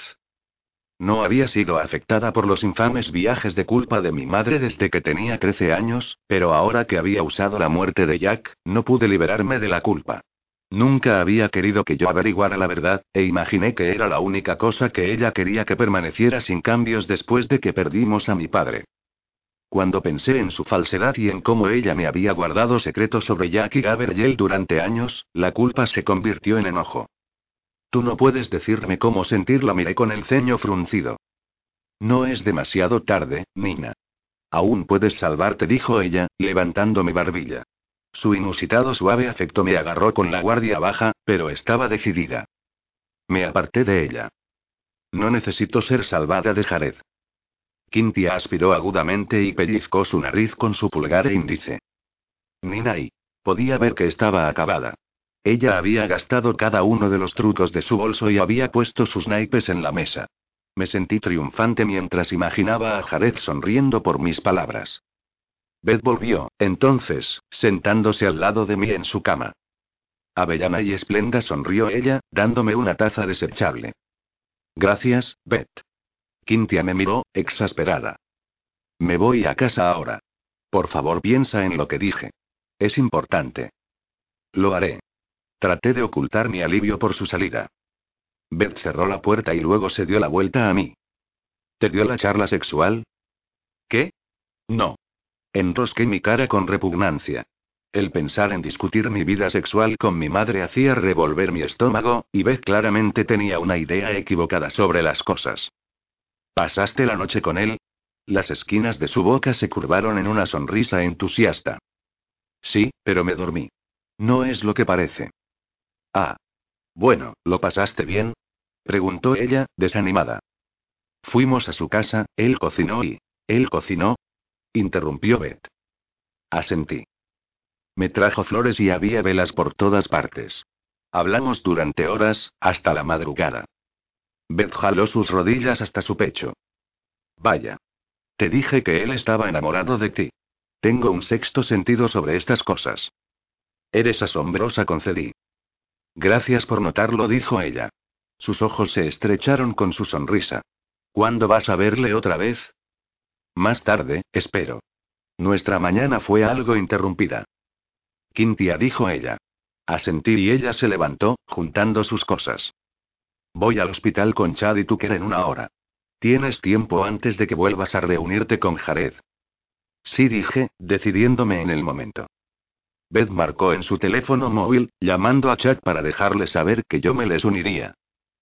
S1: No había sido afectada por los infames viajes de culpa de mi madre desde que tenía 13 años, pero ahora que había usado la muerte de Jack, no pude liberarme de la culpa. Nunca había querido que yo averiguara la verdad, e imaginé que era la única cosa que ella quería que permaneciera sin cambios después de que perdimos a mi padre. Cuando pensé en su falsedad y en cómo ella me había guardado secretos sobre Jackie Gabriel durante años, la culpa se convirtió en enojo. Tú no puedes decirme cómo sentirla, miré con el ceño fruncido. No es demasiado tarde, Nina. Aún puedes salvarte, dijo ella, levantando mi barbilla. Su inusitado suave afecto me agarró con la guardia baja, pero estaba decidida. Me aparté de ella. No necesito ser salvada de Jared. Quintia aspiró agudamente y pellizcó su nariz con su pulgar e índice. Nina y. Podía ver que estaba acabada. Ella había gastado cada uno de los trucos de su bolso y había puesto sus naipes en la mesa. Me sentí triunfante mientras imaginaba a Jared sonriendo por mis palabras. Beth volvió, entonces, sentándose al lado de mí en su cama. Avellana y esplenda sonrió ella, dándome una taza desechable. Gracias, Beth. Quintia me miró, exasperada. Me voy a casa ahora. Por favor, piensa en lo que dije. Es importante. Lo haré. Traté de ocultar mi alivio por su salida. Beth cerró la puerta y luego se dio la vuelta a mí. ¿Te dio la charla sexual? ¿Qué? No. Enrosqué mi cara con repugnancia. El pensar en discutir mi vida sexual con mi madre hacía revolver mi estómago, y Beth claramente tenía una idea equivocada sobre las cosas. ¿Pasaste la noche con él? Las esquinas de su boca se curvaron en una sonrisa entusiasta. Sí, pero me dormí. No es lo que parece. Ah. Bueno, ¿lo pasaste bien? preguntó ella, desanimada. Fuimos a su casa, él cocinó y... ¿Él cocinó? Interrumpió Beth. Asentí. Me trajo flores y había velas por todas partes. Hablamos durante horas, hasta la madrugada. Beth jaló sus rodillas hasta su pecho. Vaya. Te dije que él estaba enamorado de ti. Tengo un sexto sentido sobre estas cosas. Eres asombrosa, concedí. Gracias por notarlo, dijo ella. Sus ojos se estrecharon con su sonrisa. ¿Cuándo vas a verle otra vez? Más tarde, espero. Nuestra mañana fue algo interrumpida. Quintia dijo ella. Asentí y ella se levantó, juntando sus cosas. Voy al hospital con Chad y Tucker en una hora. Tienes tiempo antes de que vuelvas a reunirte con Jared. Sí dije, decidiéndome en el momento. Beth marcó en su teléfono móvil, llamando a Chad para dejarle saber que yo me les uniría.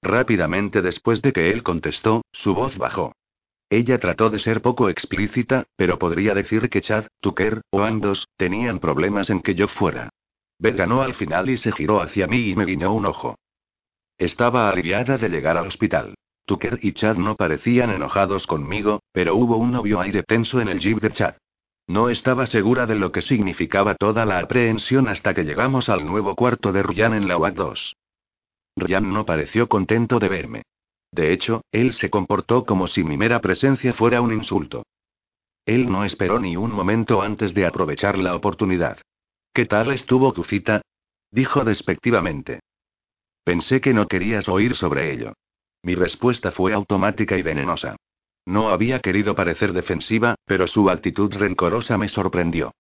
S1: Rápidamente después de que él contestó, su voz bajó. Ella trató de ser poco explícita, pero podría decir que Chad, Tucker, o ambos, tenían problemas en que yo fuera. Beth ganó al final y se giró hacia mí y me guiñó un ojo. Estaba aliviada de llegar al hospital. Tucker y Chad no parecían enojados conmigo, pero hubo un novio aire tenso en el jeep de Chad. No estaba segura de lo que significaba toda la aprehensión hasta que llegamos al nuevo cuarto de Ryan en la UAC 2. Ryan no pareció contento de verme. De hecho, él se comportó como si mi mera presencia fuera un insulto. Él no esperó ni un momento antes de aprovechar la oportunidad. ¿Qué tal estuvo tu cita? dijo despectivamente. Pensé que no querías oír sobre ello. Mi respuesta fue automática y venenosa. No había querido parecer defensiva, pero su actitud rencorosa me sorprendió.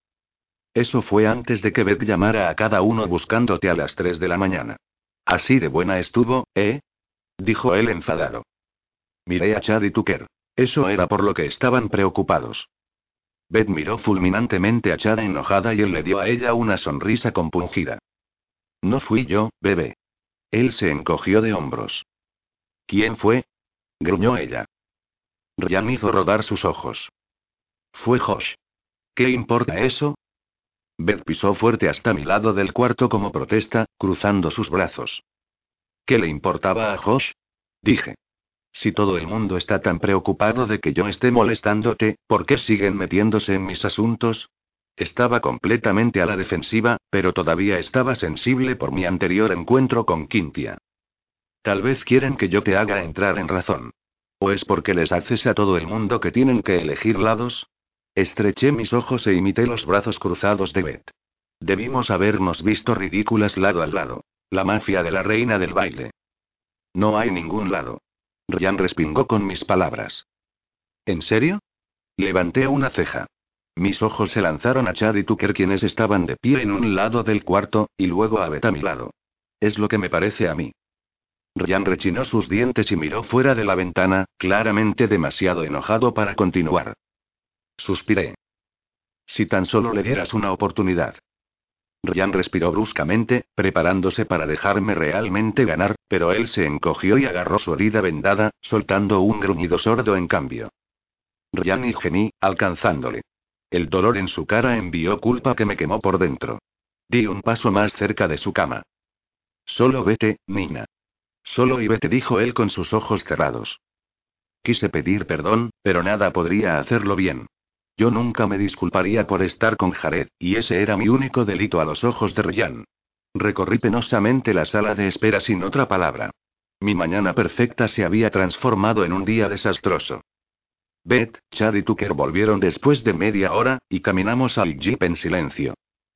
S1: Eso fue antes de que Beth llamara a cada uno buscándote a las 3 de la mañana. Así de buena estuvo, ¿eh? Dijo él enfadado. Miré a Chad y Tucker. Eso era por lo que estaban preocupados. Beth miró fulminantemente a Chad enojada y él le dio a ella una sonrisa compungida. No fui yo, bebé. Él se encogió de hombros. ¿Quién fue? gruñó ella. Ryan hizo rodar sus ojos. Fue Josh. ¿Qué importa eso? Beth pisó fuerte hasta mi lado del cuarto como protesta, cruzando sus brazos. ¿Qué le importaba a Josh? Dije. Si todo el mundo está tan preocupado de que yo esté molestándote, ¿por qué siguen metiéndose en mis asuntos? Estaba completamente a la defensiva, pero todavía estaba sensible por mi anterior encuentro con Quintia. Tal vez quieren que yo te haga entrar en razón. ¿O es porque les haces a todo el mundo que tienen que elegir lados? Estreché mis ojos e imité los brazos cruzados de Beth. Debimos habernos visto ridículas lado al lado. La mafia de la reina del baile. No hay ningún lado. Ryan respingó con mis palabras. ¿En serio? Levanté una ceja. Mis ojos se lanzaron a Chad y Tucker quienes estaban de pie en un lado del cuarto, y luego a Beth a mi lado. Es lo que me parece a mí. Ryan rechinó sus dientes y miró fuera de la ventana, claramente demasiado enojado para continuar. Suspiré. Si tan solo le dieras una oportunidad. Ryan respiró bruscamente, preparándose para dejarme realmente ganar, pero él se encogió y agarró su herida vendada, soltando un gruñido sordo en cambio. Ryan y gemí, alcanzándole. El dolor en su cara envió culpa que me quemó por dentro. Di un paso más cerca de su cama. Solo vete, Nina. Solo y vete, dijo él con sus ojos cerrados. Quise pedir perdón, pero nada podría hacerlo bien. Yo nunca me disculparía por estar con Jared, y ese era mi único delito a los ojos de Ryan. Recorrí penosamente la sala de espera sin otra palabra. Mi mañana perfecta se había transformado en un día desastroso. Beth, Chad y Tucker volvieron después de media hora, y caminamos al jeep en silencio.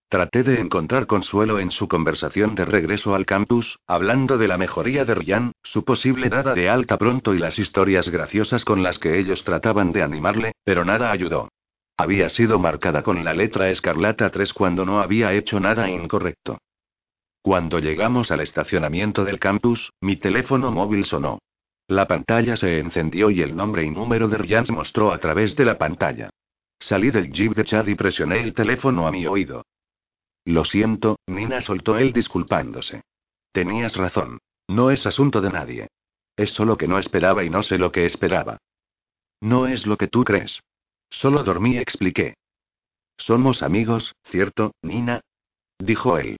S1: Traté de encontrar consuelo en su conversación de regreso al campus, hablando de la mejoría de Ryan, su posible dada de alta pronto y las historias graciosas con las que ellos trataban de animarle, pero nada ayudó. Había sido marcada con la letra escarlata 3 cuando no había hecho nada incorrecto. Cuando llegamos al estacionamiento del campus, mi teléfono móvil sonó. La pantalla se encendió y el nombre y número de Ryan se mostró a través de la pantalla. Salí del jeep de Chad y presioné el teléfono a mi oído. Lo siento, Nina soltó él disculpándose. Tenías razón. No es asunto de nadie. Es solo que no esperaba y no sé lo que esperaba. No es lo que tú crees. Solo dormí, expliqué. Somos amigos, ¿cierto, Nina? Dijo él.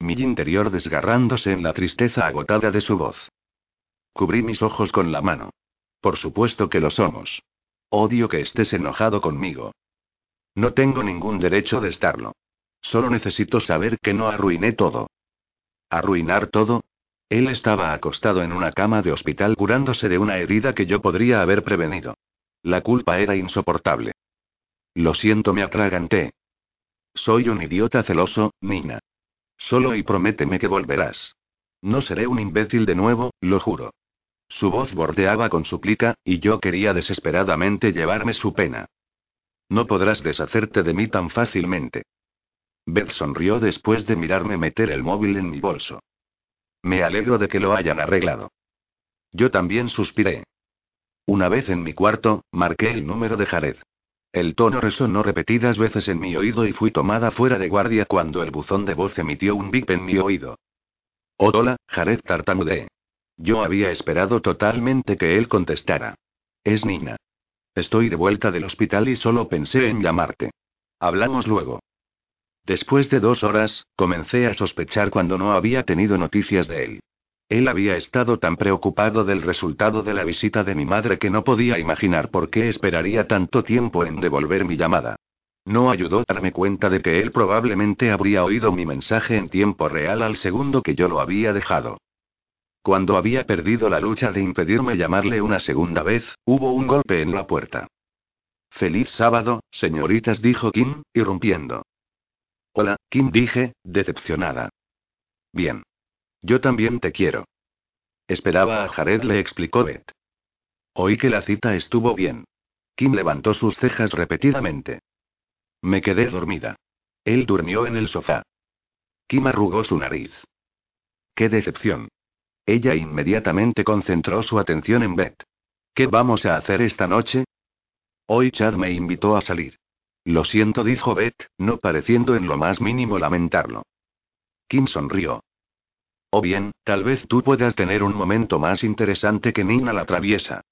S1: Mi interior desgarrándose en la tristeza agotada de su voz. Cubrí mis ojos con la mano. Por supuesto que lo somos. Odio que estés enojado conmigo. No tengo ningún derecho de estarlo. Solo necesito saber que no arruiné todo. ¿Arruinar todo? Él estaba acostado en una cama de hospital curándose de una herida que yo podría haber prevenido. La culpa era insoportable. Lo siento, me atraganté. Soy un idiota celoso, Nina. Solo y prométeme que volverás. No seré un imbécil de nuevo, lo juro. Su voz bordeaba con súplica, y yo quería desesperadamente llevarme su pena. No podrás deshacerte de mí tan fácilmente. Beth sonrió después de mirarme meter el móvil en mi bolso. Me alegro de que lo hayan arreglado. Yo también suspiré. Una vez en mi cuarto, marqué el número de Jared. El tono resonó repetidas veces en mi oído y fui tomada fuera de guardia cuando el buzón de voz emitió un bip en mi oído. Oh, hola, Jared tartamudeé. Yo había esperado totalmente que él contestara. Es Nina. Estoy de vuelta del hospital y solo pensé en llamarte. Hablamos luego. Después de dos horas, comencé a sospechar cuando no había tenido noticias de él. Él había estado tan preocupado del resultado de la visita de mi madre que no podía imaginar por qué esperaría tanto tiempo en devolver mi llamada. No ayudó a darme cuenta de que él probablemente habría oído mi mensaje en tiempo real al segundo que yo lo había dejado. Cuando había perdido la lucha de impedirme llamarle una segunda vez, hubo un golpe en la puerta. Feliz sábado, señoritas, dijo Kim, irrumpiendo. Hola, Kim dije, decepcionada. Bien. Yo también te quiero. Esperaba a Jared, le explicó Beth. Oí que la cita estuvo bien. Kim levantó sus cejas repetidamente. Me quedé dormida. Él durmió en el sofá. Kim arrugó su nariz. ¡Qué decepción! Ella inmediatamente concentró su atención en Beth. ¿Qué vamos a hacer esta noche? Hoy Chad me invitó a salir. Lo siento, dijo Beth, no pareciendo en lo más mínimo lamentarlo. Kim sonrió. O bien, tal vez tú puedas tener un momento más interesante que Nina la traviesa.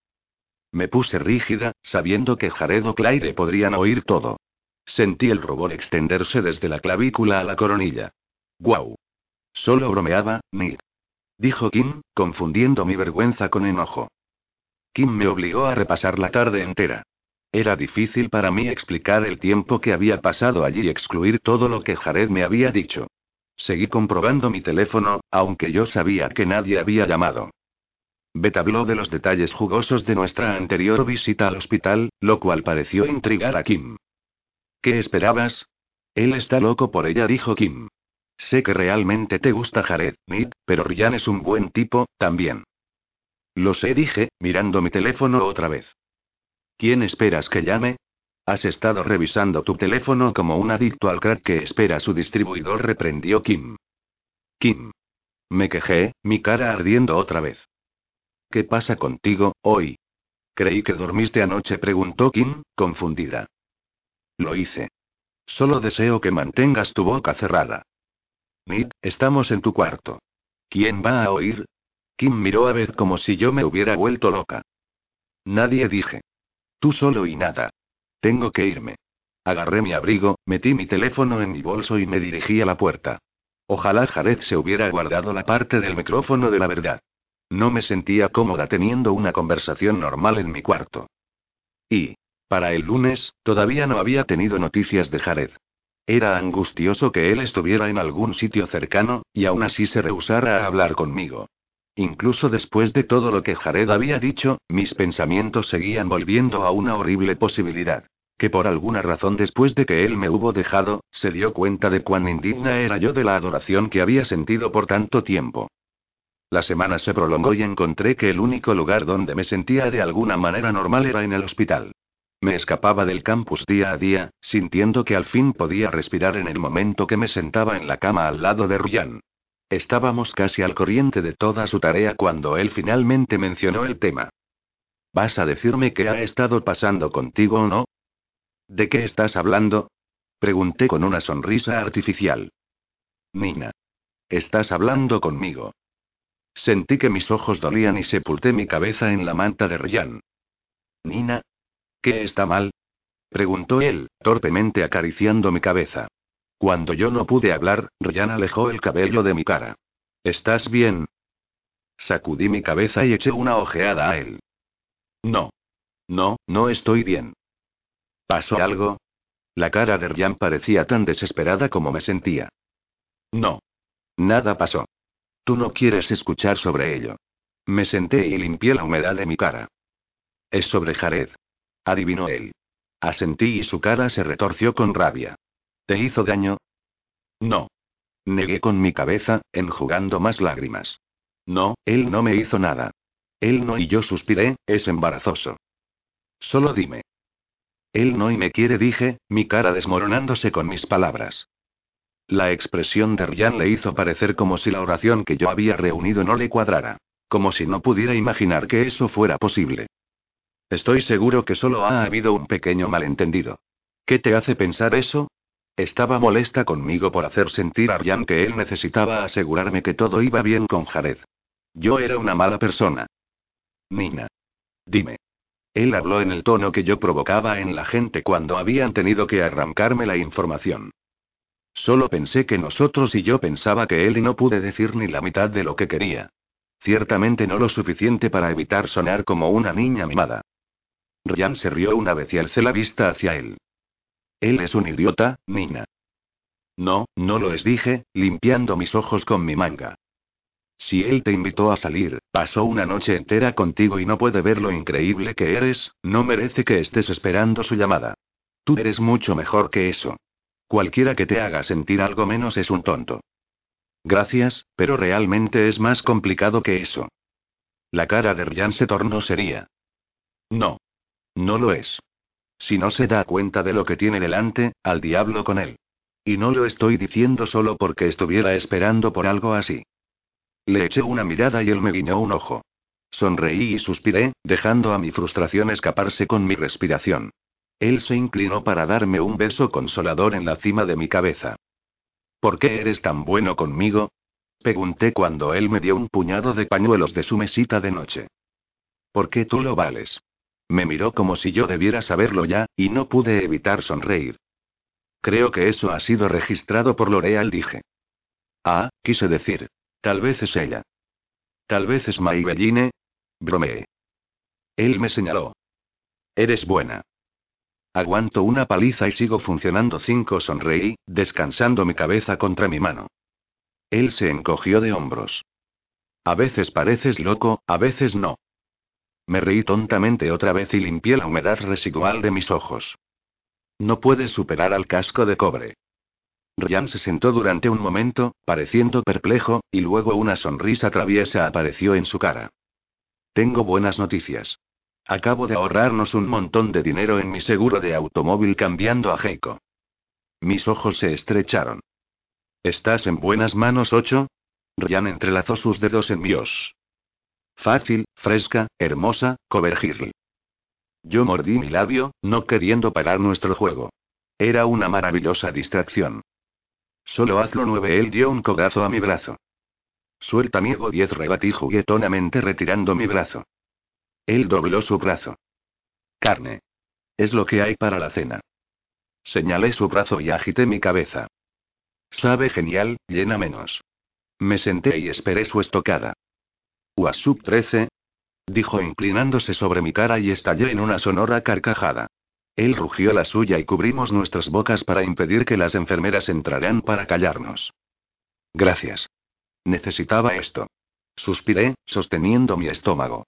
S1: Me puse rígida, sabiendo que Jared o Claire podrían oír todo. Sentí el rubor extenderse desde la clavícula a la coronilla. ¡Guau! Solo bromeaba, Nick. Dijo Kim, confundiendo mi vergüenza con enojo. Kim me obligó a repasar la tarde entera. Era difícil para mí explicar el tiempo que había pasado allí y excluir todo lo que Jared me había dicho. Seguí comprobando mi teléfono, aunque yo sabía que nadie había llamado. Beth habló de los detalles jugosos de nuestra anterior visita al hospital, lo cual pareció intrigar a Kim. ¿Qué esperabas? Él está loco por ella, dijo Kim. Sé que realmente te gusta Jared, Nick, pero Ryan es un buen tipo, también. Lo sé, dije, mirando mi teléfono otra vez. ¿Quién esperas que llame? Has estado revisando tu teléfono como un adicto al crack que espera su distribuidor, reprendió Kim. Kim. Me quejé, mi cara ardiendo otra vez. ¿Qué pasa contigo, hoy? Creí que dormiste anoche, preguntó Kim, confundida. Lo hice. Solo deseo que mantengas tu boca cerrada. Nid, estamos en tu cuarto. ¿Quién va a oír? Kim miró a Beth como si yo me hubiera vuelto loca. Nadie dije. Tú solo y nada. Tengo que irme. Agarré mi abrigo, metí mi teléfono en mi bolso y me dirigí a la puerta. Ojalá Jared se hubiera guardado la parte del micrófono de la verdad. No me sentía cómoda teniendo una conversación normal en mi cuarto. Y, para el lunes, todavía no había tenido noticias de Jared. Era angustioso que él estuviera en algún sitio cercano, y aún así se rehusara a hablar conmigo. Incluso después de todo lo que Jared había dicho, mis pensamientos seguían volviendo a una horrible posibilidad. Que por alguna razón después de que él me hubo dejado, se dio cuenta de cuán indigna era yo de la adoración que había sentido por tanto tiempo. La semana se prolongó y encontré que el único lugar donde me sentía de alguna manera normal era en el hospital. Me escapaba del campus día a día, sintiendo que al fin podía respirar en el momento que me sentaba en la cama al lado de Ryan. Estábamos casi al corriente de toda su tarea cuando él finalmente mencionó el tema. ¿Vas a decirme qué ha estado pasando contigo o no? ¿De qué estás hablando? Pregunté con una sonrisa artificial. Nina. Estás hablando conmigo. Sentí que mis ojos dolían y sepulté mi cabeza en la manta de Ryan. Nina. ¿Qué está mal? Preguntó él, torpemente acariciando mi cabeza. Cuando yo no pude hablar, Ryan alejó el cabello de mi cara. ¿Estás bien? Sacudí mi cabeza y eché una ojeada a él. No. No, no estoy bien. ¿Pasó algo? La cara de Ryan parecía tan desesperada como me sentía. No. Nada pasó. Tú no quieres escuchar sobre ello. Me senté y limpié la humedad de mi cara. Es sobre Jared. Adivinó él. Asentí y su cara se retorció con rabia. ¿Te hizo daño? No. Negué con mi cabeza, enjugando más lágrimas. No, él no me hizo nada. Él no y yo suspiré, es embarazoso. Solo dime. Él no y me quiere, dije, mi cara desmoronándose con mis palabras. La expresión de Ryan le hizo parecer como si la oración que yo había reunido no le cuadrara. Como si no pudiera imaginar que eso fuera posible. Estoy seguro que solo ha habido un pequeño malentendido. ¿Qué te hace pensar eso? Estaba molesta conmigo por hacer sentir a Ryan que él necesitaba asegurarme que todo iba bien con Jared. Yo era una mala persona. Nina. Dime. Él habló en el tono que yo provocaba en la gente cuando habían tenido que arrancarme la información. Solo pensé que nosotros y yo pensaba que él y no pude decir ni la mitad de lo que quería. Ciertamente no lo suficiente para evitar sonar como una niña mimada. Ryan se rió una vez y alcé la vista hacia él. Él es un idiota, Nina. No, no lo es, dije, limpiando mis ojos con mi manga. Si él te invitó a salir, pasó una noche entera contigo y no puede ver lo increíble que eres, no merece que estés esperando su llamada. Tú eres mucho mejor que eso. Cualquiera que te haga sentir algo menos es un tonto. Gracias, pero realmente es más complicado que eso. La cara de Ryan se tornó seria. No. No lo es. Si no se da cuenta de lo que tiene delante, al diablo con él. Y no lo estoy diciendo solo porque estuviera esperando por algo así. Le eché una mirada y él me guiñó un ojo. Sonreí y suspiré, dejando a mi frustración escaparse con mi respiración. Él se inclinó para darme un beso consolador en la cima de mi cabeza. ¿Por qué eres tan bueno conmigo? Pregunté cuando él me dio un puñado de pañuelos de su mesita de noche. ¿Por qué tú lo vales? Me miró como si yo debiera saberlo ya, y no pude evitar sonreír. Creo que eso ha sido registrado por L'Oreal, dije. Ah, quise decir. Tal vez es ella. Tal vez es Maybelline. Bromeé. Él me señaló. Eres buena. Aguanto una paliza y sigo funcionando cinco, sonreí, descansando mi cabeza contra mi mano. Él se encogió de hombros. A veces pareces loco, a veces no. Me reí tontamente otra vez y limpié la humedad residual de mis ojos. No puedes superar al casco de cobre. Ryan se sentó durante un momento, pareciendo perplejo, y luego una sonrisa traviesa apareció en su cara. Tengo buenas noticias. Acabo de ahorrarnos un montón de dinero en mi seguro de automóvil cambiando a Heiko. Mis ojos se estrecharon. ¿Estás en buenas manos, Ocho? Ryan entrelazó sus dedos en míos. Fácil, fresca, hermosa, Covergirl. Yo mordí mi labio, no queriendo parar nuestro juego. Era una maravillosa distracción. Solo hazlo nueve. Él dio un codazo a mi brazo. Suelta amigo 10 rebatí juguetonamente retirando mi brazo. Él dobló su brazo. Carne. Es lo que hay para la cena. Señalé su brazo y agité mi cabeza. Sabe genial, llena menos. Me senté y esperé su estocada. Uasub 13. Dijo inclinándose sobre mi cara y estallé en una sonora carcajada. Él rugió la suya y cubrimos nuestras bocas para impedir que las enfermeras entraran para callarnos. Gracias. Necesitaba esto. Suspiré, sosteniendo mi estómago.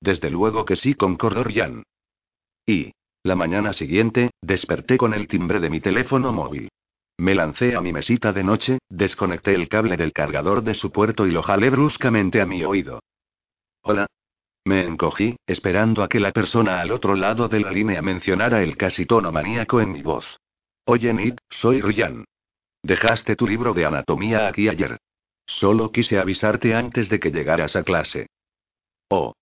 S1: Desde luego que sí, concordó Ryan. Y, la mañana siguiente, desperté con el timbre de mi teléfono móvil. Me lancé a mi mesita de noche, desconecté el cable del cargador de su puerto y lo jalé bruscamente a mi oído. Hola. Me encogí, esperando a que la persona al otro lado de la línea mencionara el casi tono maníaco en mi voz. Oye, Nick, soy Ryan. Dejaste tu libro de anatomía aquí ayer. Solo quise avisarte antes de que llegaras a clase. Oh.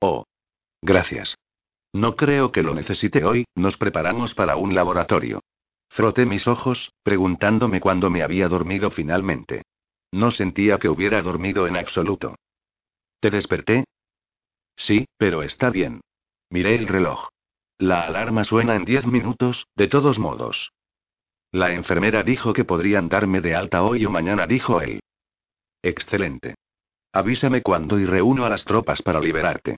S1: Oh. Gracias. No creo que lo necesite hoy, nos preparamos para un laboratorio. Froté mis ojos, preguntándome cuándo me había dormido finalmente. No sentía que hubiera dormido en absoluto. ¿Te desperté? Sí, pero está bien. Miré el reloj. La alarma suena en diez minutos, de todos modos. La enfermera dijo que podrían darme de alta hoy o mañana, dijo él. Excelente. Avísame cuando y reúno a las tropas para liberarte.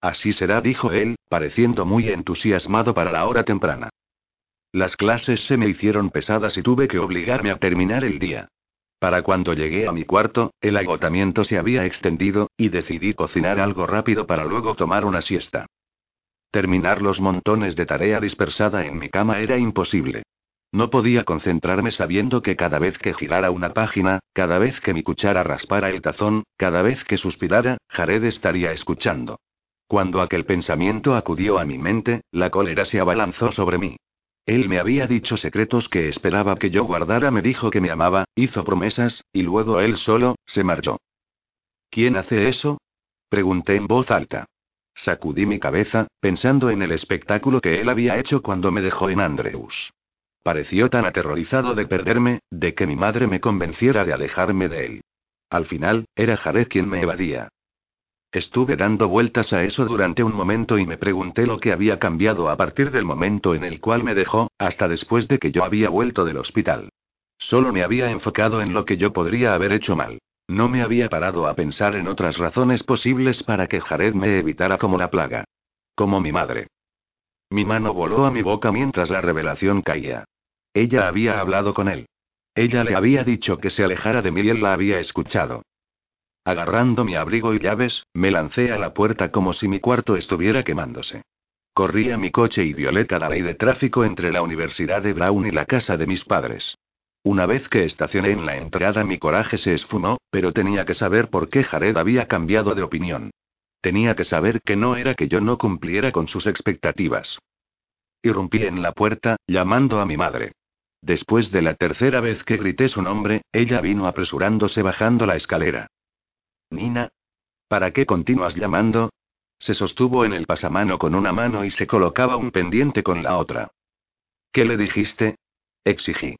S1: Así será, dijo él, pareciendo muy entusiasmado para la hora temprana. Las clases se me hicieron pesadas y tuve que obligarme a terminar el día. Para cuando llegué a mi cuarto, el agotamiento se había extendido, y decidí cocinar algo rápido para luego tomar una siesta. Terminar los montones de tarea dispersada en mi cama era imposible. No podía concentrarme sabiendo que cada vez que girara una página, cada vez que mi cuchara raspara el tazón, cada vez que suspirara, Jared estaría escuchando. Cuando aquel pensamiento acudió a mi mente, la cólera se abalanzó sobre mí. Él me había dicho secretos que esperaba que yo guardara, me dijo que me amaba, hizo promesas, y luego él solo, se marchó. ¿Quién hace eso? Pregunté en voz alta. Sacudí mi cabeza, pensando en el espectáculo que él había hecho cuando me dejó en Andrews. Pareció tan aterrorizado de perderme, de que mi madre me convenciera de alejarme de él. Al final, era Jared quien me evadía. Estuve dando vueltas a eso durante un momento y me pregunté lo que había cambiado a partir del momento en el cual me dejó, hasta después de que yo había vuelto del hospital. Solo me había enfocado en lo que yo podría haber hecho mal. No me había parado a pensar en otras razones posibles para que Jared me evitara como la plaga. Como mi madre. Mi mano voló a mi boca mientras la revelación caía. Ella había hablado con él. Ella le había dicho que se alejara de mí y él la había escuchado. Agarrando mi abrigo y llaves, me lancé a la puerta como si mi cuarto estuviera quemándose. Corrí a mi coche y violé cada ley de tráfico entre la Universidad de Brown y la casa de mis padres. Una vez que estacioné en la entrada mi coraje se esfumó, pero tenía que saber por qué Jared había cambiado de opinión. Tenía que saber que no era que yo no cumpliera con sus expectativas. Irrumpí en la puerta, llamando a mi madre. Después de la tercera vez que grité su nombre, ella vino apresurándose bajando la escalera. Nina. ¿Para qué continúas llamando? Se sostuvo en el pasamano con una mano y se colocaba un pendiente con la otra. ¿Qué le dijiste? Exigí.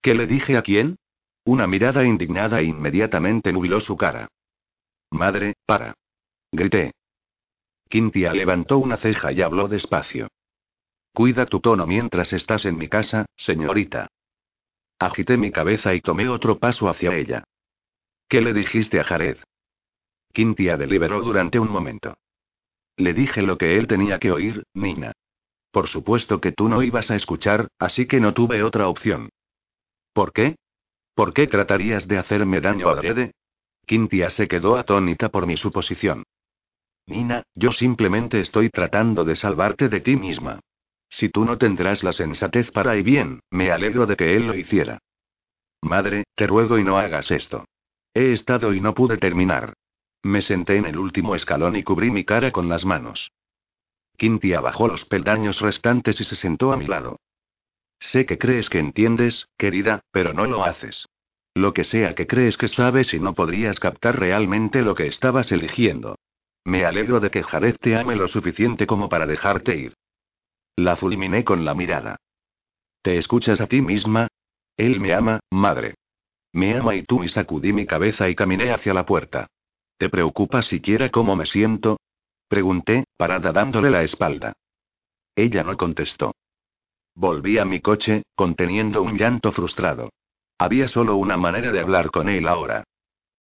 S1: ¿Qué le dije a quién? Una mirada indignada inmediatamente nubló su cara. Madre, para. Grité. Quintia levantó una ceja y habló despacio. Cuida tu tono mientras estás en mi casa, señorita. Agité mi cabeza y tomé otro paso hacia ella. ¿Qué le dijiste a Jared? Quintia deliberó durante un momento. Le dije lo que él tenía que oír, Nina. Por supuesto que tú no ibas a escuchar, así que no tuve otra opción. ¿Por qué? ¿Por qué tratarías de hacerme daño a adrede? Quintia se quedó atónita por mi suposición. Nina, yo simplemente estoy tratando de salvarte de ti misma. Si tú no tendrás la sensatez para y bien, me alegro de que él lo hiciera. Madre, te ruego y no hagas esto. He estado y no pude terminar. Me senté en el último escalón y cubrí mi cara con las manos. Quintia bajó los peldaños restantes y se sentó a mi lado. Sé que crees que entiendes, querida, pero no lo haces. Lo que sea que crees que sabes y no podrías captar realmente lo que estabas eligiendo. Me alegro de que Jared te ame lo suficiente como para dejarte ir. La fulminé con la mirada. ¿Te escuchas a ti misma? Él me ama, madre. Me ama y tú y sacudí mi cabeza y caminé hacia la puerta. ¿Te preocupa siquiera cómo me siento? Pregunté, parada dándole la espalda. Ella no contestó. Volví a mi coche, conteniendo un llanto frustrado. Había solo una manera de hablar con él ahora.